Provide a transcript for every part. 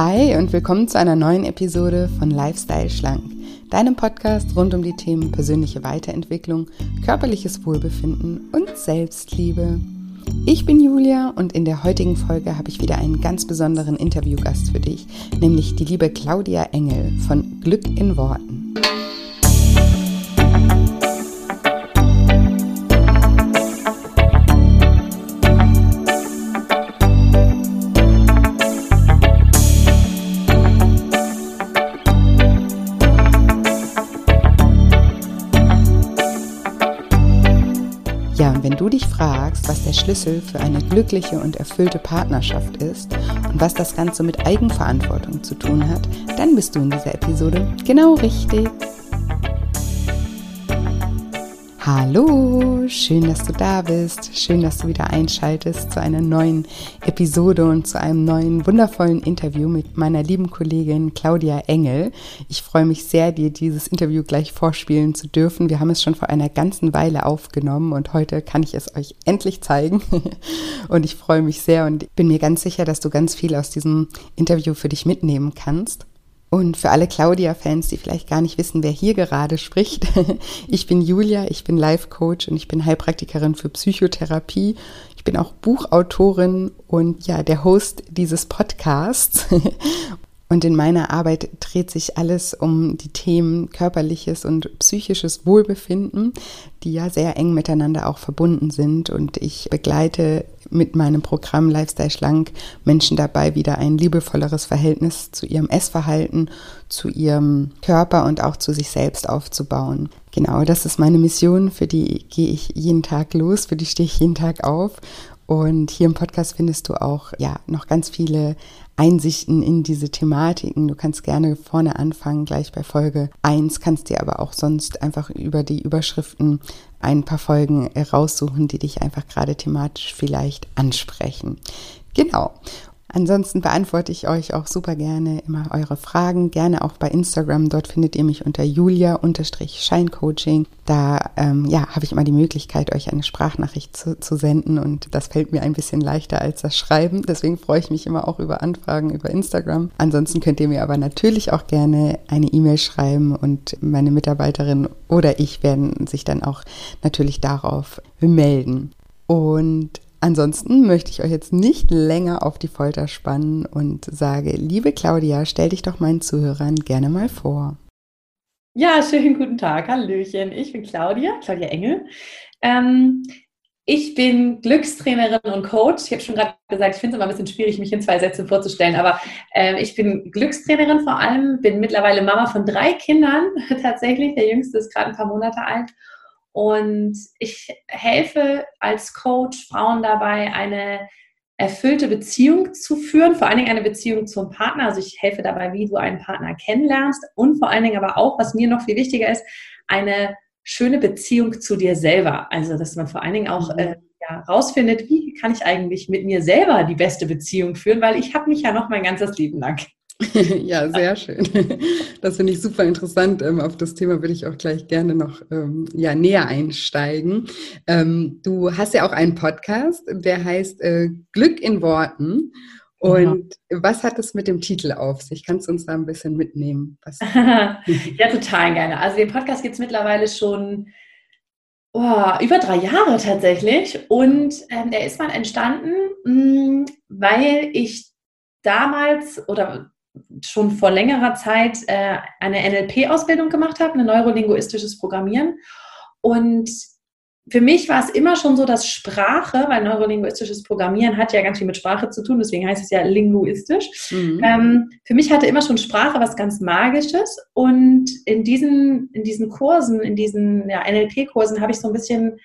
Hi und willkommen zu einer neuen Episode von Lifestyle Schlank, deinem Podcast rund um die Themen persönliche Weiterentwicklung, körperliches Wohlbefinden und Selbstliebe. Ich bin Julia und in der heutigen Folge habe ich wieder einen ganz besonderen Interviewgast für dich, nämlich die liebe Claudia Engel von Glück in Worten. Was der Schlüssel für eine glückliche und erfüllte Partnerschaft ist und was das Ganze mit Eigenverantwortung zu tun hat, dann bist du in dieser Episode genau richtig. Hallo, schön, dass du da bist. Schön, dass du wieder einschaltest zu einer neuen Episode und zu einem neuen wundervollen Interview mit meiner lieben Kollegin Claudia Engel. Ich freue mich sehr, dir dieses Interview gleich vorspielen zu dürfen. Wir haben es schon vor einer ganzen Weile aufgenommen und heute kann ich es euch endlich zeigen. Und ich freue mich sehr und bin mir ganz sicher, dass du ganz viel aus diesem Interview für dich mitnehmen kannst. Und für alle Claudia-Fans, die vielleicht gar nicht wissen, wer hier gerade spricht, ich bin Julia, ich bin Life-Coach und ich bin Heilpraktikerin für Psychotherapie. Ich bin auch Buchautorin und ja, der Host dieses Podcasts. Und in meiner Arbeit dreht sich alles um die Themen körperliches und psychisches Wohlbefinden, die ja sehr eng miteinander auch verbunden sind. Und ich begleite mit meinem Programm Lifestyle Schlank Menschen dabei, wieder ein liebevolleres Verhältnis zu ihrem Essverhalten, zu ihrem Körper und auch zu sich selbst aufzubauen. Genau, das ist meine Mission, für die gehe ich jeden Tag los, für die stehe ich jeden Tag auf. Und hier im Podcast findest du auch ja noch ganz viele Einsichten in diese Thematiken. Du kannst gerne vorne anfangen, gleich bei Folge 1, kannst dir aber auch sonst einfach über die Überschriften ein paar Folgen raussuchen, die dich einfach gerade thematisch vielleicht ansprechen. Genau. Ansonsten beantworte ich euch auch super gerne immer eure Fragen, gerne auch bei Instagram. Dort findet ihr mich unter julia-scheincoaching. Da ähm, ja, habe ich immer die Möglichkeit, euch eine Sprachnachricht zu, zu senden und das fällt mir ein bisschen leichter als das Schreiben. Deswegen freue ich mich immer auch über Anfragen über Instagram. Ansonsten könnt ihr mir aber natürlich auch gerne eine E-Mail schreiben und meine Mitarbeiterin oder ich werden sich dann auch natürlich darauf melden. Und Ansonsten möchte ich euch jetzt nicht länger auf die Folter spannen und sage, liebe Claudia, stell dich doch meinen Zuhörern gerne mal vor. Ja, schönen guten Tag, Hallöchen. Ich bin Claudia, Claudia Engel. Ähm, ich bin Glückstrainerin und Coach. Ich habe schon gerade gesagt, ich finde es immer ein bisschen schwierig, mich in zwei Sätzen vorzustellen, aber äh, ich bin Glückstrainerin vor allem, bin mittlerweile Mama von drei Kindern tatsächlich. Der jüngste ist gerade ein paar Monate alt und ich helfe als Coach Frauen dabei, eine erfüllte Beziehung zu führen, vor allen Dingen eine Beziehung zum Partner. Also ich helfe dabei, wie du einen Partner kennenlernst und vor allen Dingen aber auch, was mir noch viel wichtiger ist, eine schöne Beziehung zu dir selber. Also dass man vor allen Dingen auch mhm. äh, ja, rausfindet, wie kann ich eigentlich mit mir selber die beste Beziehung führen, weil ich habe mich ja noch mein ganzes Leben lang. ja, sehr schön. Das finde ich super interessant. Ähm, auf das Thema würde ich auch gleich gerne noch ähm, ja, näher einsteigen. Ähm, du hast ja auch einen Podcast, der heißt äh, Glück in Worten. Und ja. was hat es mit dem Titel auf sich? Kannst du uns da ein bisschen mitnehmen? ja, total gerne. Also den Podcast gibt es mittlerweile schon oh, über drei Jahre tatsächlich. Und ähm, der ist mal entstanden, mh, mm, weil ich damals oder schon vor längerer Zeit äh, eine NLP-Ausbildung gemacht habe, ein neurolinguistisches Programmieren. Und für mich war es immer schon so, dass Sprache, weil neurolinguistisches Programmieren hat ja ganz viel mit Sprache zu tun, deswegen heißt es ja linguistisch. Mhm. Ähm, für mich hatte immer schon Sprache was ganz Magisches. Und in diesen, in diesen Kursen, in diesen ja, NLP-Kursen habe ich so ein bisschen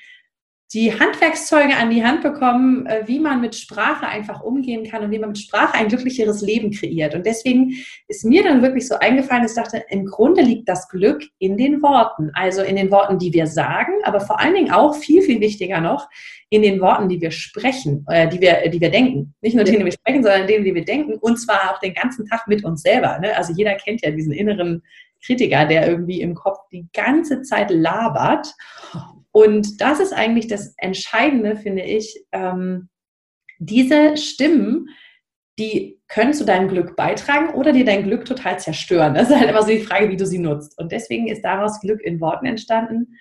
die Handwerkszeuge an die Hand bekommen, äh, wie man mit Sprache einfach umgehen kann und wie man mit Sprache ein glücklicheres Leben kreiert. Und deswegen ist mir dann wirklich so eingefallen, ich dachte, im Grunde liegt das Glück in den Worten. Also in den Worten, die wir sagen, aber vor allen Dingen auch viel, viel wichtiger noch, in den Worten, die wir sprechen, äh, die, wir, die wir denken. Nicht nur denen, die wir sprechen, sondern denen, die wir denken. Und zwar auch den ganzen Tag mit uns selber. Ne? Also jeder kennt ja diesen inneren Kritiker, der irgendwie im Kopf die ganze Zeit labert. Und das ist eigentlich das Entscheidende, finde ich, ähm, diese Stimmen die können zu deinem Glück beitragen oder dir dein Glück total zerstören. Das ist halt immer so die Frage, wie du sie nutzt. Und deswegen ist daraus Glück in Worten entstanden.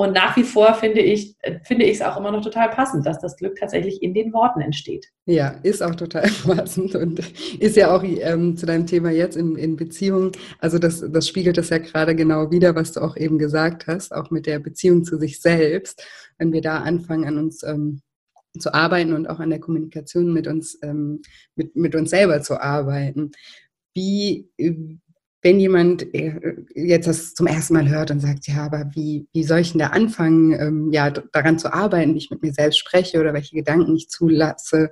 Und nach wie vor finde ich, finde es auch immer noch total passend, dass das Glück tatsächlich in den Worten entsteht. Ja, ist auch total passend und ist ja auch ähm, zu deinem Thema jetzt in, in Beziehung. Also das, das spiegelt das ja gerade genau wieder, was du auch eben gesagt hast, auch mit der Beziehung zu sich selbst. Wenn wir da anfangen, an uns ähm, zu arbeiten und auch an der Kommunikation mit uns, ähm, mit, mit uns selber zu arbeiten. Wie, wenn jemand äh, jetzt das zum ersten Mal hört und sagt, ja, aber wie, wie soll ich denn da anfangen, ähm, ja, daran zu arbeiten, wie ich mit mir selbst spreche oder welche Gedanken ich zulasse,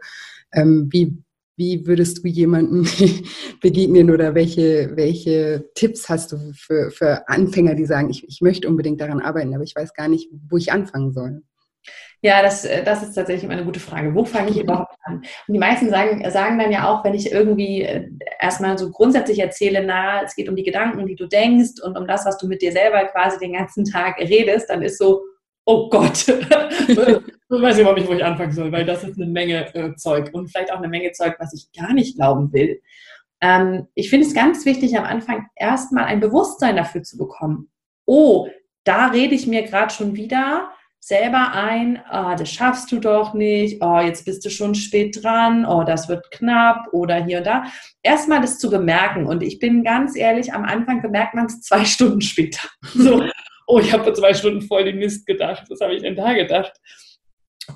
ähm, wie, wie würdest du jemandem begegnen oder welche, welche Tipps hast du für, für Anfänger, die sagen, ich, ich möchte unbedingt daran arbeiten, aber ich weiß gar nicht, wo ich anfangen soll? Ja, das, äh, das ist tatsächlich immer eine gute Frage. Wo fange ich überhaupt an? Und die meisten sagen, sagen dann ja auch, wenn ich irgendwie äh, erstmal so grundsätzlich erzähle, na, es geht um die Gedanken, die du denkst und um das, was du mit dir selber quasi den ganzen Tag redest, dann ist so, oh Gott, ich weiß nicht, wo ich anfangen soll, weil das ist eine Menge äh, Zeug und vielleicht auch eine Menge Zeug, was ich gar nicht glauben will. Ähm, ich finde es ganz wichtig, am Anfang erstmal ein Bewusstsein dafür zu bekommen. Oh, da rede ich mir gerade schon wieder selber ein, ah, das schaffst du doch nicht, oh, jetzt bist du schon spät dran, oh, das wird knapp oder hier und da. Erstmal das zu bemerken. Und ich bin ganz ehrlich, am Anfang bemerkt man es zwei Stunden später. So, oh, ich habe zwei Stunden voll den Mist gedacht. Was habe ich denn da gedacht?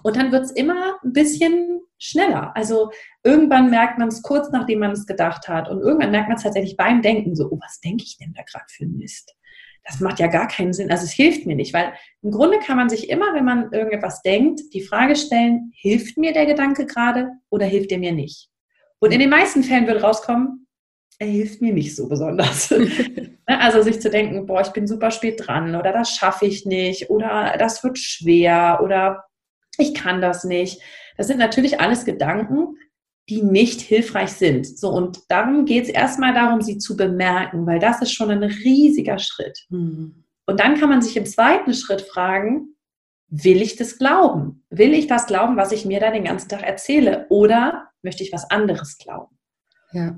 Und dann wird es immer ein bisschen schneller. Also irgendwann merkt man es kurz, nachdem man es gedacht hat. Und irgendwann merkt man es tatsächlich beim Denken so, oh, was denke ich denn da gerade für Mist? Das macht ja gar keinen Sinn. Also es hilft mir nicht, weil im Grunde kann man sich immer, wenn man irgendetwas denkt, die Frage stellen, hilft mir der Gedanke gerade oder hilft er mir nicht? Und in den meisten Fällen wird rauskommen, er hilft mir nicht so besonders. Ne, also sich zu denken, boah, ich bin super spät dran oder das schaffe ich nicht oder das wird schwer oder ich kann das nicht. Das sind natürlich alles Gedanken, die nicht hilfreich sind. So, und darum geht es erstmal darum, sie zu bemerken, weil das ist schon ein riesiger Schritt. Mhm. Und dann kann man sich im zweiten Schritt fragen, will ich das glauben? Will ich das glauben, was ich mir da den ganzen Tag erzähle? Oder möchte ich was anderes glauben? Ja.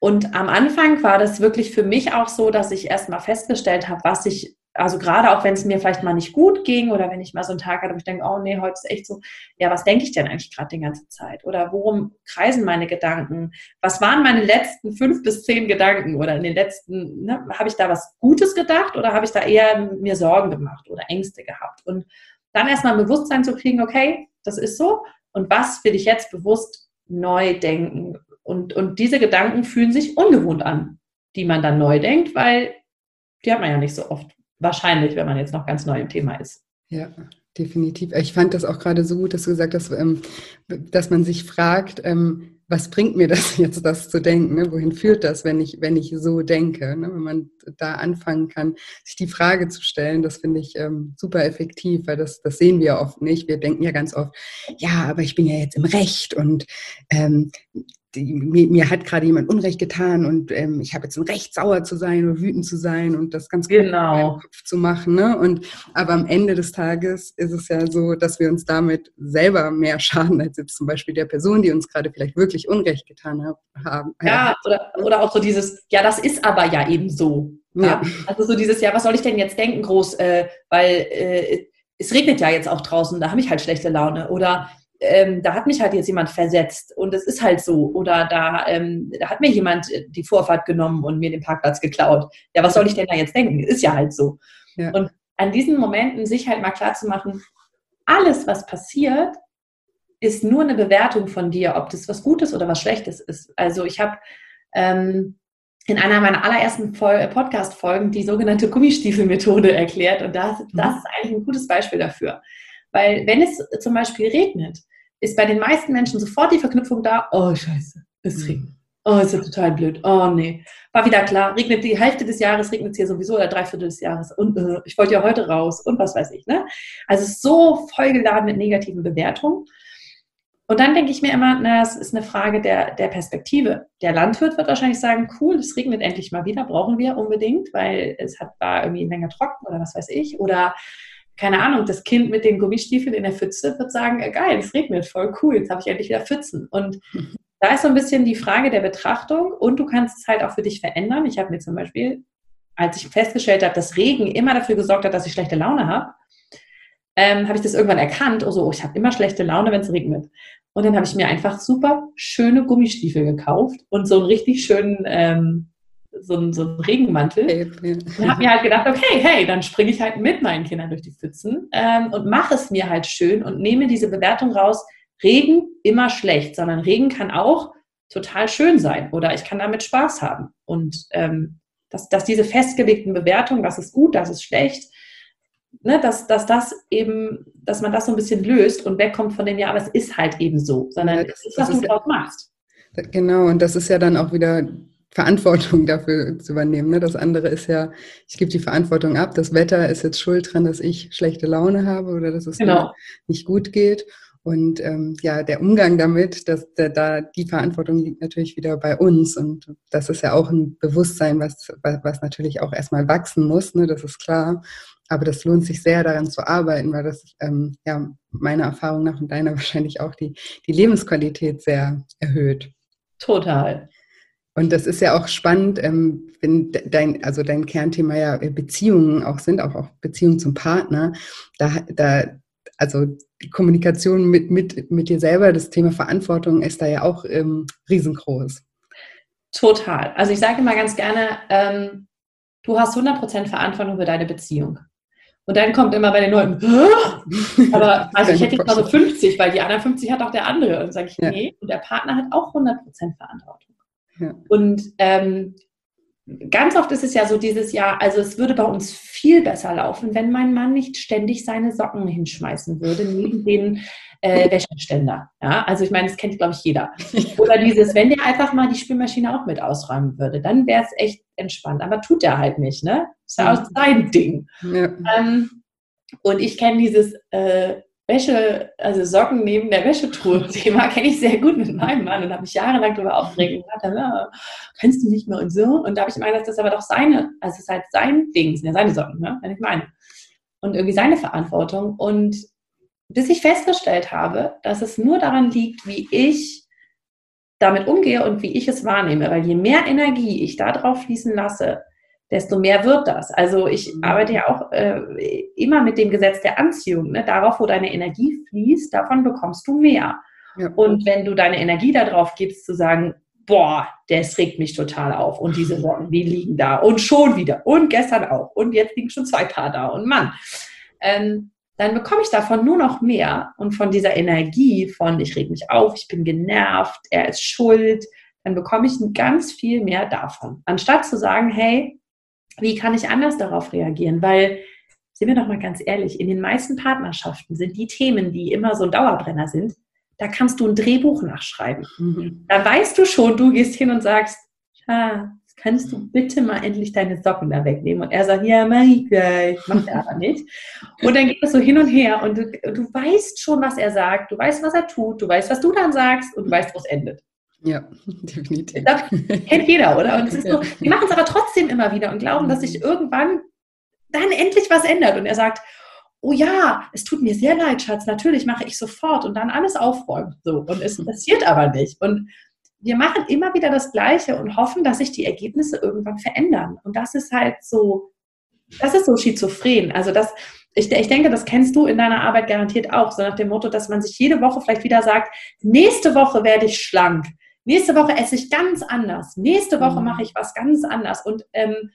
Und am Anfang war das wirklich für mich auch so, dass ich erstmal festgestellt habe, was ich also gerade auch wenn es mir vielleicht mal nicht gut ging oder wenn ich mal so einen Tag hatte, wo ich denke, oh nee, heute ist echt so, ja, was denke ich denn eigentlich gerade die ganze Zeit? Oder worum kreisen meine Gedanken? Was waren meine letzten fünf bis zehn Gedanken? Oder in den letzten, ne, habe ich da was Gutes gedacht oder habe ich da eher mir Sorgen gemacht oder Ängste gehabt? Und dann erstmal ein Bewusstsein zu kriegen, okay, das ist so. Und was will ich jetzt bewusst neu denken? Und, und diese Gedanken fühlen sich ungewohnt an, die man dann neu denkt, weil die hat man ja nicht so oft. Wahrscheinlich, wenn man jetzt noch ganz neu im Thema ist. Ja, definitiv. Ich fand das auch gerade so gut, dass du gesagt hast, ähm, dass man sich fragt, ähm, was bringt mir das jetzt, das zu denken? Ne? Wohin führt das, wenn ich, wenn ich so denke? Ne? Wenn man da anfangen kann, sich die Frage zu stellen, das finde ich ähm, super effektiv, weil das, das sehen wir oft nicht. Wir denken ja ganz oft, ja, aber ich bin ja jetzt im Recht und ähm, die, mir, mir, hat gerade jemand Unrecht getan und ähm, ich habe jetzt ein Recht, sauer zu sein oder wütend zu sein und das ganz genau. Kopf zu machen. Ne? Und aber am Ende des Tages ist es ja so, dass wir uns damit selber mehr schaden als jetzt zum Beispiel der Person, die uns gerade vielleicht wirklich Unrecht getan hat, haben. Ja, oder, oder auch so dieses, ja, das ist aber ja eben so. Ja. ja. Also so dieses, ja, was soll ich denn jetzt denken, groß, äh, weil äh, es regnet ja jetzt auch draußen, da habe ich halt schlechte Laune. Oder ähm, da hat mich halt jetzt jemand versetzt und es ist halt so. Oder da, ähm, da hat mir jemand die Vorfahrt genommen und mir den Parkplatz geklaut. Ja, was soll ich denn da jetzt denken? Ist ja halt so. Ja. Und an diesen Momenten sich halt mal klar zu machen, alles, was passiert, ist nur eine Bewertung von dir, ob das was Gutes oder was Schlechtes ist. Also ich habe ähm, in einer meiner allerersten Podcast-Folgen die sogenannte Gummistiefelmethode erklärt und das, das ist eigentlich ein gutes Beispiel dafür. Weil wenn es zum Beispiel regnet, ist bei den meisten Menschen sofort die Verknüpfung da, oh scheiße, es mhm. regnet. Oh, ist ja total blöd. Oh nee. War wieder klar, regnet die Hälfte des Jahres, regnet es hier sowieso oder Dreiviertel des Jahres. Und äh, ich wollte ja heute raus und was weiß ich. Ne? Also so vollgeladen mit negativen Bewertungen. Und dann denke ich mir immer, na, es ist eine Frage der, der Perspektive. Der Landwirt wird wahrscheinlich sagen, cool, es regnet endlich mal wieder, brauchen wir unbedingt, weil es hat, war irgendwie länger trocken oder was weiß ich. Oder keine Ahnung, das Kind mit den Gummistiefeln in der Pfütze wird sagen, geil, es regnet, voll cool, jetzt habe ich endlich wieder Pfützen. Und da ist so ein bisschen die Frage der Betrachtung und du kannst es halt auch für dich verändern. Ich habe mir zum Beispiel, als ich festgestellt habe, dass Regen immer dafür gesorgt hat, dass ich schlechte Laune habe, ähm, habe ich das irgendwann erkannt. Also, oh, ich habe immer schlechte Laune, wenn es regnet. Und dann habe ich mir einfach super schöne Gummistiefel gekauft und so einen richtig schönen ähm, so einen, so einen Regenmantel. Okay, Und habe mir halt gedacht, okay, hey, dann springe ich halt mit meinen Kindern durch die Pfützen ähm, und mache es mir halt schön und nehme diese Bewertung raus, Regen immer schlecht, sondern Regen kann auch total schön sein oder ich kann damit Spaß haben. Und ähm, dass, dass diese festgelegten Bewertungen, das ist gut, das ist schlecht, ne, dass, dass das eben, dass man das so ein bisschen löst und wegkommt von dem, ja, aber es ist halt eben so, sondern ja, das, es ist, was du ja, draus machst. Genau, und das ist ja dann auch wieder Verantwortung dafür zu übernehmen. Ne? Das andere ist ja, ich gebe die Verantwortung ab, das Wetter ist jetzt schuld dran, dass ich schlechte Laune habe oder dass es genau. nicht gut geht. Und ähm, ja, der Umgang damit, dass der, da die Verantwortung liegt natürlich wieder bei uns. Und das ist ja auch ein Bewusstsein, was, was, was natürlich auch erstmal wachsen muss, ne? das ist klar. Aber das lohnt sich sehr, daran zu arbeiten, weil das ähm, ja meiner Erfahrung nach und deiner wahrscheinlich auch die, die Lebensqualität sehr erhöht. Total. Und das ist ja auch spannend, ähm, wenn dein, also dein Kernthema ja Beziehungen auch sind, auch, auch Beziehungen zum Partner. Da, da also die Kommunikation mit, mit, mit dir selber, das Thema Verantwortung ist da ja auch ähm, riesengroß. Total. Also ich sage immer ganz gerne, ähm, du hast 100% Verantwortung für deine Beziehung. Und dann kommt immer bei den Leuten, aber also ich hätte jetzt mal so 50, weil die anderen 50 hat auch der andere. Und dann sage ich, ja. nee, und der Partner hat auch 100% Verantwortung. Ja. Und ähm, ganz oft ist es ja so dieses Jahr, also es würde bei uns viel besser laufen, wenn mein Mann nicht ständig seine Socken hinschmeißen würde neben den äh, Wäscheständer. Ja, also ich meine, das kennt, glaube ich, jeder. Oder dieses, wenn der einfach mal die Spülmaschine auch mit ausräumen würde, dann wäre es echt entspannt. Aber tut er halt nicht, ne? Ist ja auch sein Ding. Ja. Ähm, und ich kenne dieses äh, Wäsche, also Socken neben der Wäschetruhe-Thema kenne ich sehr gut mit meinem Mann und habe mich jahrelang darüber aufgeregt und gesagt, ja, kannst du nicht mehr und so. Und da habe ich gemeint, das ist aber doch seine, also es ist halt sein Ding, sind ja seine Socken, ne? wenn ich meine. Und irgendwie seine Verantwortung. Und bis ich festgestellt habe, dass es nur daran liegt, wie ich damit umgehe und wie ich es wahrnehme. Weil je mehr Energie ich da drauf fließen lasse, desto mehr wird das. Also ich mhm. arbeite ja auch äh, immer mit dem Gesetz der Anziehung. Ne? Darauf, wo deine Energie fließt, davon bekommst du mehr. Ja. Und wenn du deine Energie darauf gibst, zu sagen, boah, das regt mich total auf und diese Worte, die liegen da und schon wieder und gestern auch und jetzt liegen schon zwei Paar da und Mann, ähm, dann bekomme ich davon nur noch mehr und von dieser Energie von ich reg mich auf, ich bin genervt, er ist schuld, dann bekomme ich ganz viel mehr davon. Anstatt zu sagen, hey, wie kann ich anders darauf reagieren? Weil, sind wir doch mal ganz ehrlich, in den meisten Partnerschaften sind die Themen, die immer so ein Dauerbrenner sind, da kannst du ein Drehbuch nachschreiben. Mhm. Da weißt du schon, du gehst hin und sagst, ah, kannst du bitte mal endlich deine Socken da wegnehmen? Und er sagt, ja, mach ich gleich. Macht er aber nicht. Und dann geht es so hin und her und du, du weißt schon, was er sagt, du weißt, was er tut, du weißt, was du dann sagst und du weißt, wo es endet. Ja, definitiv. Das kennt jeder, oder? Und es ist so, die machen es aber trotzdem immer wieder und glauben, dass sich irgendwann dann endlich was ändert. Und er sagt, oh ja, es tut mir sehr leid, Schatz, natürlich mache ich sofort und dann alles aufräumen. So, und es passiert aber nicht. Und wir machen immer wieder das Gleiche und hoffen, dass sich die Ergebnisse irgendwann verändern. Und das ist halt so, das ist so schizophren. Also das, ich, ich denke, das kennst du in deiner Arbeit garantiert auch, so nach dem Motto, dass man sich jede Woche vielleicht wieder sagt, nächste Woche werde ich schlank. Nächste Woche esse ich ganz anders. Nächste Woche mhm. mache ich was ganz anders. Und ähm,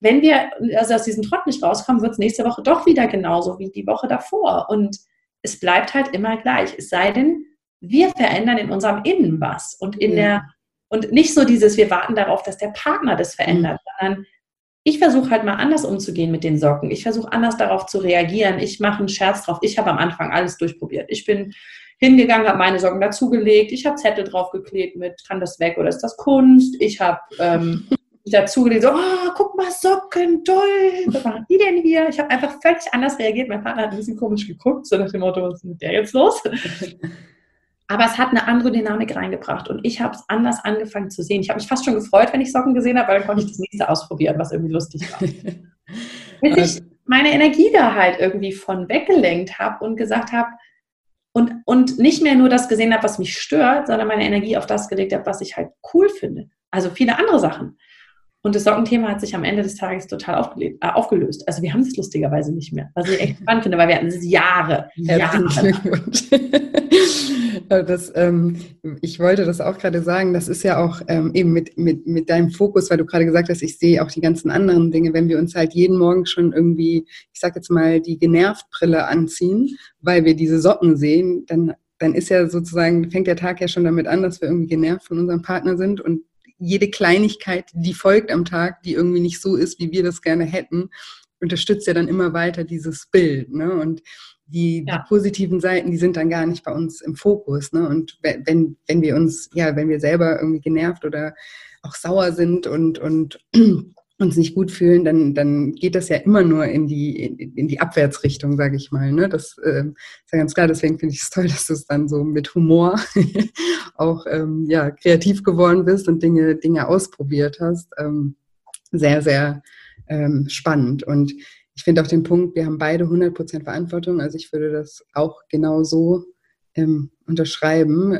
wenn wir also aus diesem Trott nicht rauskommen, wird es nächste Woche doch wieder genauso wie die Woche davor. Und es bleibt halt immer gleich. Es sei denn, wir verändern in unserem Innen was. Und in mhm. der, und nicht so dieses, wir warten darauf, dass der Partner das verändert, mhm. sondern ich versuche halt mal anders umzugehen mit den Socken. Ich versuche anders darauf zu reagieren. Ich mache einen Scherz drauf. Ich habe am Anfang alles durchprobiert. Ich bin hingegangen, habe meine Socken dazugelegt, ich habe Zettel draufgeklebt mit, kann das weg oder ist das Kunst? Ich habe ähm, dazugelegt, so, oh, guck mal, Socken, toll, was machen die denn hier? Ich habe einfach völlig anders reagiert. Mein Partner hat ein bisschen komisch geguckt, so nach dem Motto, was ist mit der jetzt los? Aber es hat eine andere Dynamik reingebracht und ich habe es anders angefangen zu sehen. Ich habe mich fast schon gefreut, wenn ich Socken gesehen habe, weil dann konnte ich das nächste ausprobieren, was irgendwie lustig war. Bis ich meine Energie da halt irgendwie von weggelenkt habe und gesagt habe, und, und nicht mehr nur das gesehen habe, was mich stört, sondern meine Energie auf das gelegt habe, was ich halt cool finde. Also viele andere Sachen. Und das Sockenthema hat sich am Ende des Tages total äh, aufgelöst. Also wir haben es lustigerweise nicht mehr, was ich echt spannend finde, weil wir hatten es Jahre. Jahre. das, ähm, ich wollte das auch gerade sagen, das ist ja auch ähm, eben mit, mit, mit deinem Fokus, weil du gerade gesagt hast, ich sehe auch die ganzen anderen Dinge, wenn wir uns halt jeden Morgen schon irgendwie, ich sag jetzt mal, die Genervtbrille anziehen, weil wir diese Socken sehen, dann dann ist ja sozusagen, fängt der Tag ja schon damit an, dass wir irgendwie genervt von unserem Partner sind und jede Kleinigkeit, die folgt am Tag, die irgendwie nicht so ist, wie wir das gerne hätten, unterstützt ja dann immer weiter dieses Bild. Ne? Und die, ja. die, positiven Seiten, die sind dann gar nicht bei uns im Fokus. Ne? Und wenn, wenn wir uns, ja, wenn wir selber irgendwie genervt oder auch sauer sind und, und uns nicht gut fühlen, dann, dann geht das ja immer nur in die, in, in die Abwärtsrichtung, sage ich mal. Ne? Das äh, ist ja ganz klar, deswegen finde ich es toll, dass du es dann so mit Humor auch ähm, ja, kreativ geworden bist und Dinge, Dinge ausprobiert hast. Ähm, sehr, sehr ähm, spannend. Und ich finde auch den Punkt, wir haben beide 100% Verantwortung. Also ich würde das auch genau so ähm, unterschreiben.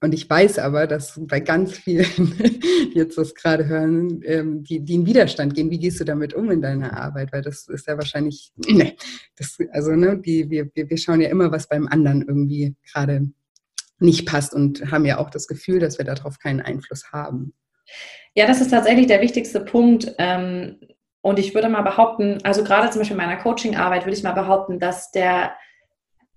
Und ich weiß aber, dass bei ganz vielen, die jetzt das gerade hören, ähm, die, die in Widerstand gehen, wie gehst du damit um in deiner Arbeit? Weil das ist ja wahrscheinlich, ne, das, also ne, die, wir, wir schauen ja immer, was beim anderen irgendwie gerade nicht passt und haben ja auch das Gefühl, dass wir darauf keinen Einfluss haben. Ja, das ist tatsächlich der wichtigste Punkt. Ähm, und ich würde mal behaupten, also gerade zum Beispiel in meiner Coaching-Arbeit würde ich mal behaupten, dass der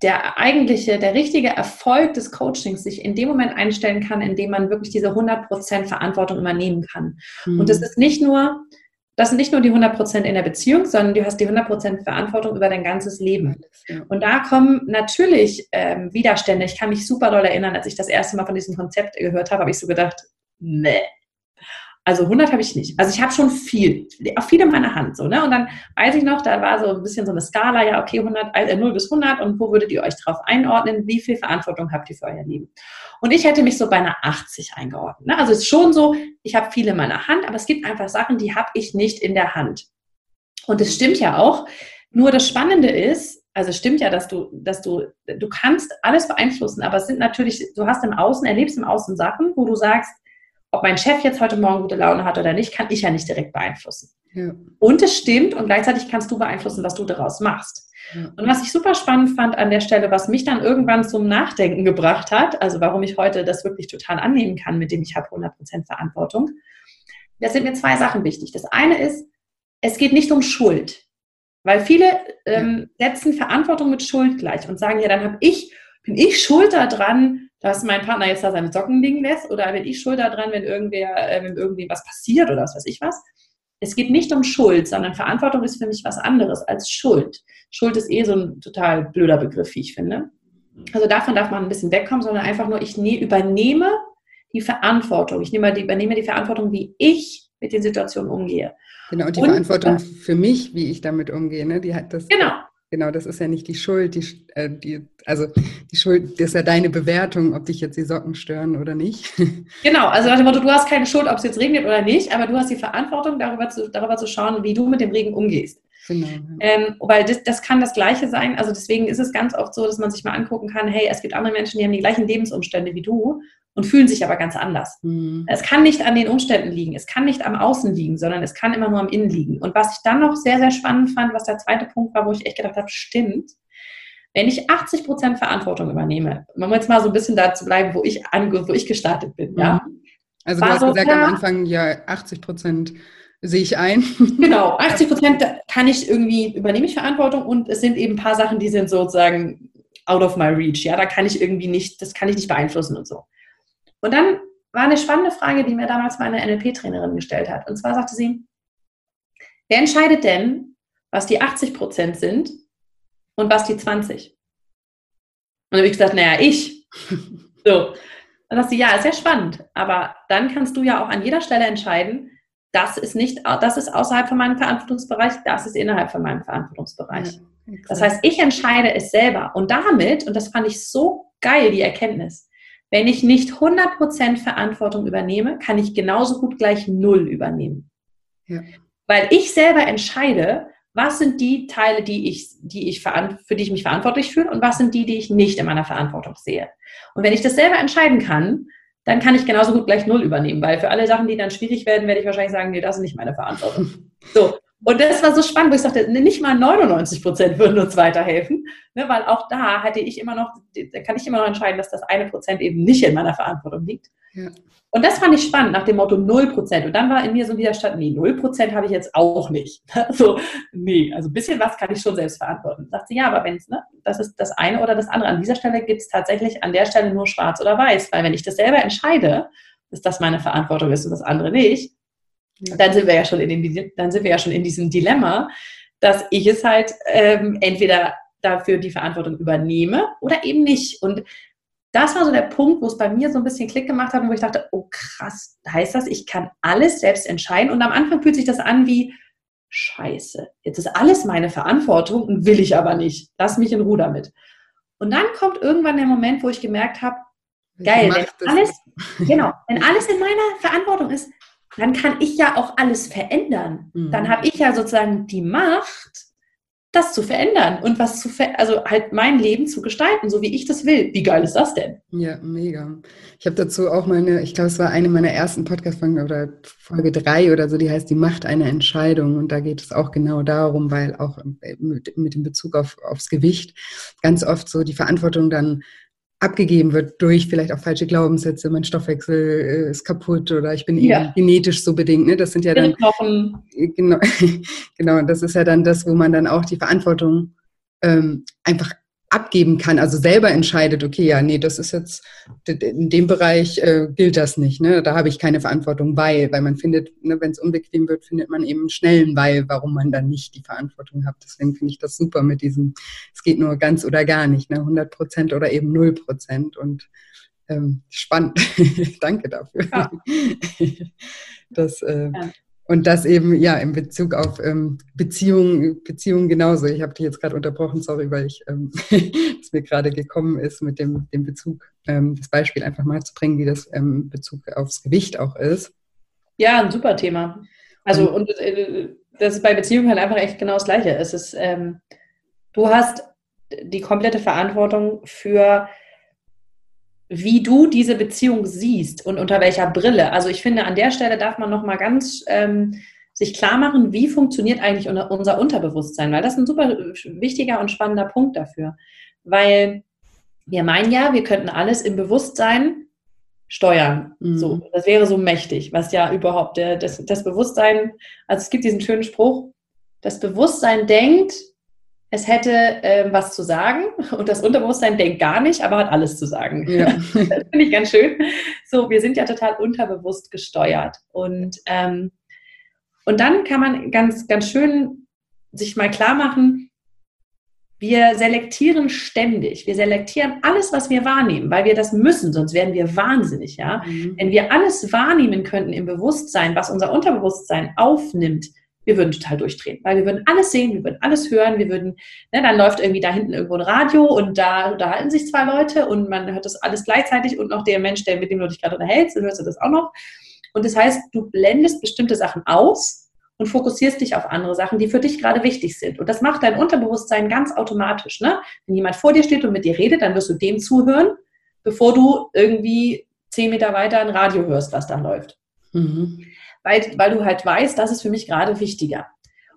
der eigentliche, der richtige Erfolg des Coachings sich in dem Moment einstellen kann, in dem man wirklich diese 100% Verantwortung übernehmen kann. Mhm. Und das ist nicht nur, das sind nicht nur die 100% in der Beziehung, sondern du hast die 100% Verantwortung über dein ganzes Leben. Und da kommen natürlich ähm, Widerstände. Ich kann mich super doll erinnern, als ich das erste Mal von diesem Konzept gehört habe, habe ich so gedacht, nee, also 100 habe ich nicht. Also ich habe schon viel, auch viel in meiner Hand. So, ne? Und dann weiß ich noch, da war so ein bisschen so eine Skala, ja, okay, 100, äh, 0 bis 100 und wo würdet ihr euch drauf einordnen? Wie viel Verantwortung habt ihr für euer Leben? Und ich hätte mich so bei einer 80 eingeordnet. Ne? Also es ist schon so, ich habe viel in meiner Hand, aber es gibt einfach Sachen, die habe ich nicht in der Hand. Und es stimmt ja auch. Nur das Spannende ist, also stimmt ja, dass du, dass du, du kannst alles beeinflussen, aber es sind natürlich, du hast im Außen, erlebst im Außen Sachen, wo du sagst, ob mein Chef jetzt heute Morgen gute Laune hat oder nicht, kann ich ja nicht direkt beeinflussen. Ja. Und es stimmt und gleichzeitig kannst du beeinflussen, was du daraus machst. Ja. Und was ich super spannend fand an der Stelle, was mich dann irgendwann zum Nachdenken gebracht hat, also warum ich heute das wirklich total annehmen kann, mit dem ich habe 100% Verantwortung, da sind mir zwei Sachen wichtig. Das eine ist, es geht nicht um Schuld, weil viele ähm, setzen Verantwortung mit Schuld gleich und sagen, ja, dann habe ich, bin ich schuld daran, dass mein Partner jetzt da seine Socken liegen lässt oder bin ich schuld daran, wenn irgendwer, äh, wenn irgendwie was passiert oder was weiß ich was. Es geht nicht um Schuld, sondern Verantwortung ist für mich was anderes als Schuld. Schuld ist eh so ein total blöder Begriff, wie ich finde. Also davon darf man ein bisschen wegkommen, sondern einfach nur, ich ne, übernehme die Verantwortung. Ich nehme die, übernehme die Verantwortung, wie ich mit den Situationen umgehe. Genau, und die und, Verantwortung für mich, wie ich damit umgehe. Ne? Die hat das, genau. Genau, das ist ja nicht die Schuld, die, äh, die, also die Schuld, das ist ja deine Bewertung, ob dich jetzt die Socken stören oder nicht. Genau, also nach dem Motto, du hast keine Schuld, ob es jetzt regnet oder nicht, aber du hast die Verantwortung, darüber zu, darüber zu schauen, wie du mit dem Regen umgehst. Genau. Ähm, weil das, das kann das Gleiche sein. Also deswegen ist es ganz oft so, dass man sich mal angucken kann, hey, es gibt andere Menschen, die haben die gleichen Lebensumstände wie du und fühlen sich aber ganz anders. Mhm. Es kann nicht an den Umständen liegen, es kann nicht am Außen liegen, sondern es kann immer nur am Innen liegen. Und was ich dann noch sehr, sehr spannend fand, was der zweite Punkt war, wo ich echt gedacht habe, stimmt, wenn ich 80 Prozent Verantwortung übernehme, wenn wir jetzt mal so ein bisschen dazu bleiben, wo ich, wo ich gestartet bin, mhm. ja. Also du hast so, gesagt ja, am Anfang, ja, 80 Prozent sehe ich ein. Genau, 80 Prozent kann ich irgendwie, übernehme ich Verantwortung und es sind eben ein paar Sachen, die sind sozusagen out of my reach. Ja, da kann ich irgendwie nicht, das kann ich nicht beeinflussen und so. Und dann war eine spannende Frage, die mir damals meine NLP-Trainerin gestellt hat. Und zwar sagte sie, wer entscheidet denn, was die 80 Prozent sind und was die 20? Und dann habe ich gesagt, naja, ich. So. Dann sagt sie, ja, ist ja spannend. Aber dann kannst du ja auch an jeder Stelle entscheiden, das ist nicht, das ist außerhalb von meinem Verantwortungsbereich, das ist innerhalb von meinem Verantwortungsbereich. Ja, das heißt, ich entscheide es selber. Und damit, und das fand ich so geil, die Erkenntnis, wenn ich nicht 100% Verantwortung übernehme, kann ich genauso gut gleich Null übernehmen. Ja. Weil ich selber entscheide, was sind die Teile, die ich, die ich für die ich mich verantwortlich fühle und was sind die, die ich nicht in meiner Verantwortung sehe. Und wenn ich das selber entscheiden kann, dann kann ich genauso gut gleich null übernehmen, weil für alle Sachen, die dann schwierig werden, werde ich wahrscheinlich sagen, nee, das ist nicht meine Verantwortung. So. Und das war so spannend, wo ich sagte, nicht mal 99 Prozent würden uns weiterhelfen, ne, weil auch da hatte ich immer noch, da kann ich immer noch entscheiden, dass das eine Prozent eben nicht in meiner Verantwortung liegt. Ja. Und das fand ich spannend, nach dem Motto 0%. Und dann war in mir so ein Widerstand, nee, 0% habe ich jetzt auch nicht. so, nee, also ein bisschen was kann ich schon selbst verantworten. Sagt sie, ja, aber wenn es, ne, das ist das eine oder das andere. An dieser Stelle gibt es tatsächlich an der Stelle nur schwarz oder weiß. Weil wenn ich das selber entscheide, dass das meine Verantwortung ist und das andere nicht, ja. dann sind wir ja schon in dem, dann sind wir ja schon in diesem Dilemma, dass ich es halt ähm, entweder dafür die Verantwortung übernehme oder eben nicht. Und das war so der Punkt, wo es bei mir so ein bisschen Klick gemacht hat und wo ich dachte, oh krass, heißt das, ich kann alles selbst entscheiden. Und am Anfang fühlt sich das an wie, scheiße, jetzt ist alles meine Verantwortung und will ich aber nicht. Lass mich in Ruhe damit. Und dann kommt irgendwann der Moment, wo ich gemerkt habe, geil, wenn alles, genau, wenn alles in meiner Verantwortung ist, dann kann ich ja auch alles verändern. Mhm. Dann habe ich ja sozusagen die Macht, das zu verändern und was zu ver also halt mein Leben zu gestalten, so wie ich das will. Wie geil ist das denn? Ja, mega. Ich habe dazu auch meine, ich glaube, es war eine meiner ersten Podcast-Folgen oder Folge drei oder so, die heißt Die Macht einer Entscheidung. Und da geht es auch genau darum, weil auch mit, mit dem Bezug auf, aufs Gewicht ganz oft so die Verantwortung dann abgegeben wird durch vielleicht auch falsche Glaubenssätze, mein Stoffwechsel äh, ist kaputt oder ich bin ja. genetisch so bedingt. Ne? Das sind ja dann äh, genau, genau, das ist ja dann das, wo man dann auch die Verantwortung ähm, einfach abgeben kann, also selber entscheidet, okay, ja, nee, das ist jetzt, in dem Bereich äh, gilt das nicht, ne? da habe ich keine Verantwortung, weil, weil man findet, ne, wenn es unbequem wird, findet man eben schnell Weil, warum man dann nicht die Verantwortung hat. Deswegen finde ich das super mit diesem, es geht nur ganz oder gar nicht, ne? 100 Prozent oder eben 0 Prozent und ähm, spannend. Danke dafür. Ja. das, äh, ja. Und das eben, ja, in Bezug auf ähm, Beziehungen, Beziehungen genauso. Ich habe dich jetzt gerade unterbrochen, sorry, weil ich ähm, es mir gerade gekommen ist, mit dem, dem Bezug, ähm, das Beispiel einfach mal zu bringen, wie das ähm, Bezug aufs Gewicht auch ist. Ja, ein super Thema. Also, und, und äh, das ist bei Beziehungen halt einfach echt genau das Gleiche. Es ist, ähm, du hast die komplette Verantwortung für wie du diese Beziehung siehst und unter welcher Brille. Also ich finde, an der Stelle darf man nochmal ganz ähm, sich klar machen, wie funktioniert eigentlich unser Unterbewusstsein, weil das ist ein super wichtiger und spannender Punkt dafür. Weil wir meinen ja, wir könnten alles im Bewusstsein steuern. Mhm. So, das wäre so mächtig, was ja überhaupt der, das, das Bewusstsein, also es gibt diesen schönen Spruch, das Bewusstsein denkt, es hätte äh, was zu sagen und das Unterbewusstsein denkt gar nicht, aber hat alles zu sagen. Ja. das finde ich ganz schön. So, wir sind ja total unterbewusst gesteuert. Und, ähm, und dann kann man ganz, ganz schön sich mal klar machen, wir selektieren ständig. Wir selektieren alles, was wir wahrnehmen, weil wir das müssen, sonst werden wir wahnsinnig, ja. Mhm. Wenn wir alles wahrnehmen könnten im Bewusstsein, was unser Unterbewusstsein aufnimmt, wir würden total durchdrehen, weil wir würden alles sehen, wir würden alles hören, wir würden, ne, dann läuft irgendwie da hinten irgendwo ein Radio und da unterhalten sich zwei Leute und man hört das alles gleichzeitig und noch der Mensch, der mit dem du dich gerade unterhältst, dann hörst du das auch noch. Und das heißt, du blendest bestimmte Sachen aus und fokussierst dich auf andere Sachen, die für dich gerade wichtig sind. Und das macht dein Unterbewusstsein ganz automatisch. Ne? Wenn jemand vor dir steht und mit dir redet, dann wirst du dem zuhören, bevor du irgendwie zehn Meter weiter ein Radio hörst, was da läuft. Mhm weil, weil du halt weißt, das ist für mich gerade wichtiger.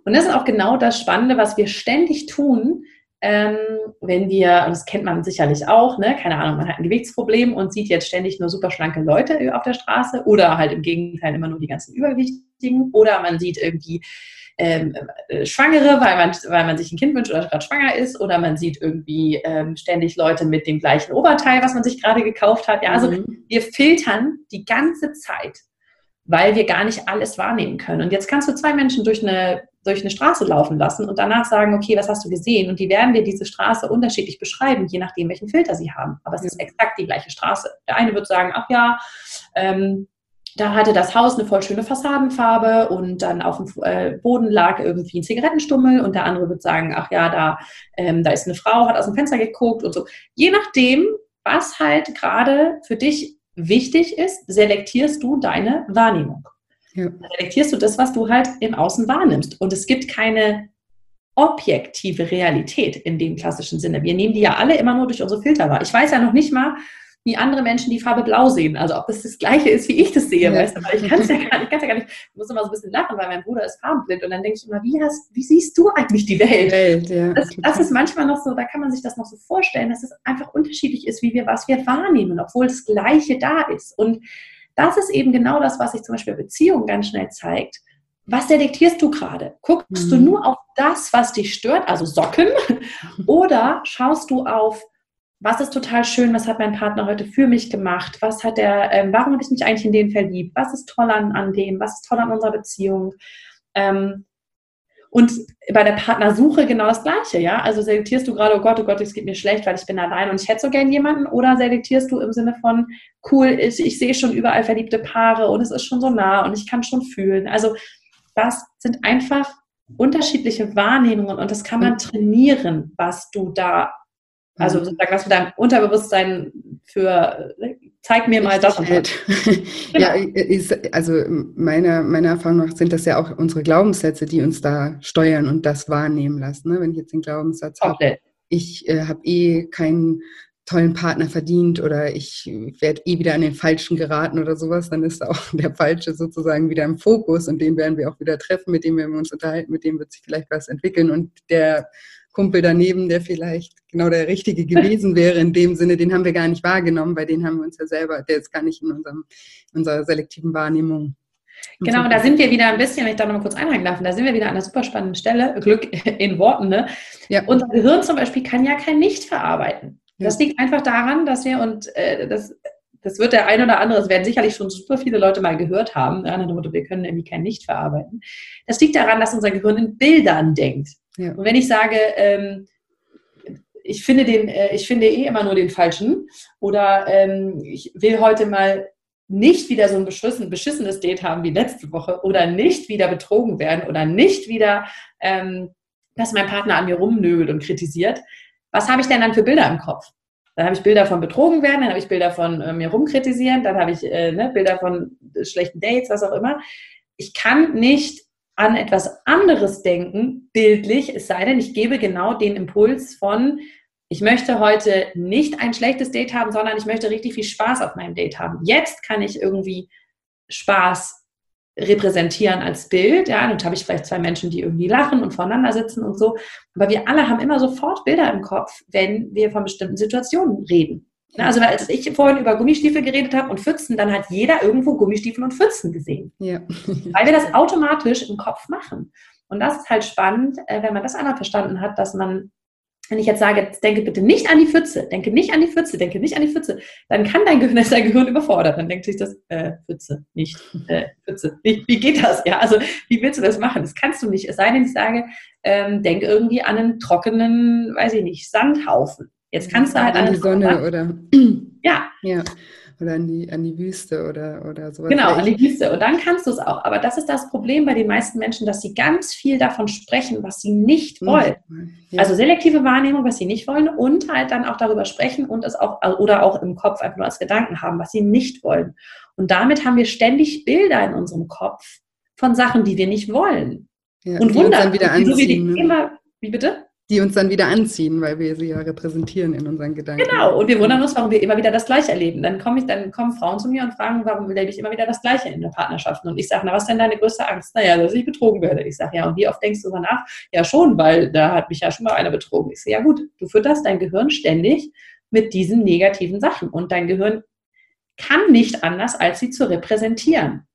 Und das ist auch genau das Spannende, was wir ständig tun, ähm, wenn wir, und das kennt man sicherlich auch, ne, keine Ahnung, man hat ein Gewichtsproblem und sieht jetzt ständig nur super schlanke Leute auf der Straße oder halt im Gegenteil immer nur die ganzen Übergewichtigen oder man sieht irgendwie ähm, äh, Schwangere, weil man, weil man sich ein Kind wünscht oder gerade schwanger ist oder man sieht irgendwie ähm, ständig Leute mit dem gleichen Oberteil, was man sich gerade gekauft hat. Ja, also mhm. wir filtern die ganze Zeit weil wir gar nicht alles wahrnehmen können. Und jetzt kannst du zwei Menschen durch eine, durch eine Straße laufen lassen und danach sagen, okay, was hast du gesehen? Und die werden dir diese Straße unterschiedlich beschreiben, je nachdem, welchen Filter sie haben. Aber es ist exakt die gleiche Straße. Der eine wird sagen, ach ja, ähm, da hatte das Haus eine voll schöne Fassadenfarbe und dann auf dem äh, Boden lag irgendwie ein Zigarettenstummel und der andere wird sagen, ach ja, da, ähm, da ist eine Frau, hat aus dem Fenster geguckt und so. Je nachdem, was halt gerade für dich wichtig ist, selektierst du deine Wahrnehmung. Ja. Selektierst du das, was du halt im Außen wahrnimmst. Und es gibt keine objektive Realität in dem klassischen Sinne. Wir nehmen die ja alle immer nur durch unsere Filter wahr. Ich weiß ja noch nicht mal, wie andere Menschen die Farbe blau sehen. Also ob das das Gleiche ist, wie ich das sehe, ja. weißt du? Weil ich kann es ja gar nicht, ich kann ja gar nicht. Ich muss immer so ein bisschen lachen, weil mein Bruder ist farbenblind und dann denke ich immer, wie, hast, wie siehst du eigentlich die Welt? Welt ja, das, das, ist manchmal noch so, da kann man sich das noch so vorstellen, dass es einfach unterschiedlich ist, wie wir was wir wahrnehmen, obwohl das Gleiche da ist. Und das ist eben genau das, was sich zum Beispiel Beziehungen ganz schnell zeigt. Was detektierst du gerade? Guckst mhm. du nur auf das, was dich stört, also Socken, oder schaust du auf was ist total schön, was hat mein Partner heute für mich gemacht, was hat er, ähm, warum habe ich mich eigentlich in den verliebt, was ist toll an, an dem, was ist toll an unserer Beziehung. Ähm, und bei der Partnersuche genau das Gleiche, ja. Also selektierst du gerade, oh Gott, oh Gott, es geht mir schlecht, weil ich bin allein und ich hätte so gern jemanden, oder selektierst du im Sinne von, cool, ich, ich sehe schon überall verliebte Paare und es ist schon so nah und ich kann schon fühlen. Also das sind einfach unterschiedliche Wahrnehmungen und das kann man trainieren, was du da also mhm. sozusagen, was mit deinem Unterbewusstsein für, zeig mir mal das das. genau. Ja, ist, also meiner, meiner Erfahrung nach sind das ja auch unsere Glaubenssätze, die uns da steuern und das wahrnehmen lassen. Ne? Wenn ich jetzt den Glaubenssatz habe, ich äh, habe eh keinen tollen Partner verdient oder ich werde eh wieder an den Falschen geraten oder sowas, dann ist auch der Falsche sozusagen wieder im Fokus und den werden wir auch wieder treffen, mit dem werden wir uns unterhalten, mit dem wird sich vielleicht was entwickeln und der Kumpel daneben, der vielleicht genau der Richtige gewesen wäre in dem Sinne, den haben wir gar nicht wahrgenommen, weil den haben wir uns ja selber, der ist gar nicht in unserem, unserer selektiven Wahrnehmung. Genau, und da sind wir wieder ein bisschen, wenn ich da nochmal kurz einhaken darf, da sind wir wieder an einer super spannenden Stelle, Glück in Worten, ne? Ja. Unser Gehirn zum Beispiel kann ja kein Nicht verarbeiten. Das liegt einfach daran, dass wir, und äh, das, das wird der ein oder andere, das werden sicherlich schon super viele Leute mal gehört haben, ja, wir können irgendwie kein Nicht verarbeiten. Das liegt daran, dass unser Gehirn in Bildern denkt. Ja. Und wenn ich sage, ähm, ich finde den, äh, ich finde eh immer nur den falschen oder ähm, ich will heute mal nicht wieder so ein beschissen, beschissenes Date haben wie letzte Woche oder nicht wieder betrogen werden oder nicht wieder, ähm, dass mein Partner an mir rumnögelt und kritisiert, was habe ich denn dann für Bilder im Kopf? Dann habe ich Bilder von betrogen werden, dann habe ich Bilder von äh, mir rumkritisieren, dann habe ich äh, ne, Bilder von schlechten Dates, was auch immer. Ich kann nicht an etwas anderes denken, bildlich, es sei denn, ich gebe genau den Impuls von, ich möchte heute nicht ein schlechtes Date haben, sondern ich möchte richtig viel Spaß auf meinem Date haben. Jetzt kann ich irgendwie Spaß repräsentieren als Bild. Ja, und habe ich vielleicht zwei Menschen, die irgendwie lachen und voneinander sitzen und so. Aber wir alle haben immer sofort Bilder im Kopf, wenn wir von bestimmten Situationen reden. Also als ich vorhin über Gummistiefel geredet habe und Pfützen, dann hat jeder irgendwo Gummistiefel und Pfützen gesehen. Ja. Weil wir das automatisch im Kopf machen. Und das ist halt spannend, äh, wenn man das einmal verstanden hat, dass man, wenn ich jetzt sage, denke bitte nicht an die Pfütze, denke nicht an die Pfütze, denke nicht an die Pfütze, dann kann dein Gehirn, ist dein Gehirn überfordert. Dann denkt sich das, äh, Pfütze, nicht, äh, Pfütze. Wie, wie geht das? Ja, also wie willst du das machen? Das kannst du nicht. Es sei denn, ich sage, ähm, denk irgendwie an einen trockenen, weiß ich nicht, Sandhaufen Jetzt kannst du halt an die Sonne machen. oder ja. ja. Oder an die, an die Wüste oder, oder sowas. Genau, an die Wüste. Und dann kannst du es auch. Aber das ist das Problem bei den meisten Menschen, dass sie ganz viel davon sprechen, was sie nicht wollen. Ja. Also selektive Wahrnehmung, was sie nicht wollen und halt dann auch darüber sprechen und es auch oder auch im Kopf einfach nur als Gedanken haben, was sie nicht wollen. Und damit haben wir ständig Bilder in unserem Kopf von Sachen, die wir nicht wollen. Ja, und wundern, wieder anziehen, so wie, die ne? immer, wie bitte? Die uns dann wieder anziehen, weil wir sie ja repräsentieren in unseren Gedanken. Genau, und wir wundern uns, warum wir immer wieder das Gleiche erleben. Dann, komme ich, dann kommen Frauen zu mir und fragen, warum erlebe ich immer wieder das Gleiche in der Partnerschaft? Und ich sage, na, was ist denn deine größte Angst? Naja, dass ich betrogen werde. Ich sage, ja, und wie oft denkst du darüber nach? Ja, schon, weil da hat mich ja schon mal einer betrogen. Ich sage, ja gut, du fütterst dein Gehirn ständig mit diesen negativen Sachen. Und dein Gehirn kann nicht anders, als sie zu repräsentieren.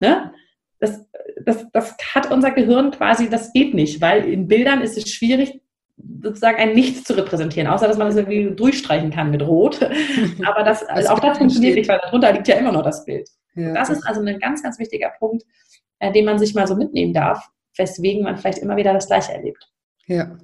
Ne? Das, das, das hat unser Gehirn quasi, das geht nicht, weil in Bildern ist es schwierig, sozusagen ein Nichts zu repräsentieren, außer dass man das irgendwie durchstreichen kann mit Rot. Aber das, also auch das funktioniert nicht, weil darunter liegt ja immer noch das Bild. Ja, das ist also ein ganz, ganz wichtiger Punkt, äh, den man sich mal so mitnehmen darf, weswegen man vielleicht immer wieder das Gleiche erlebt. Ja.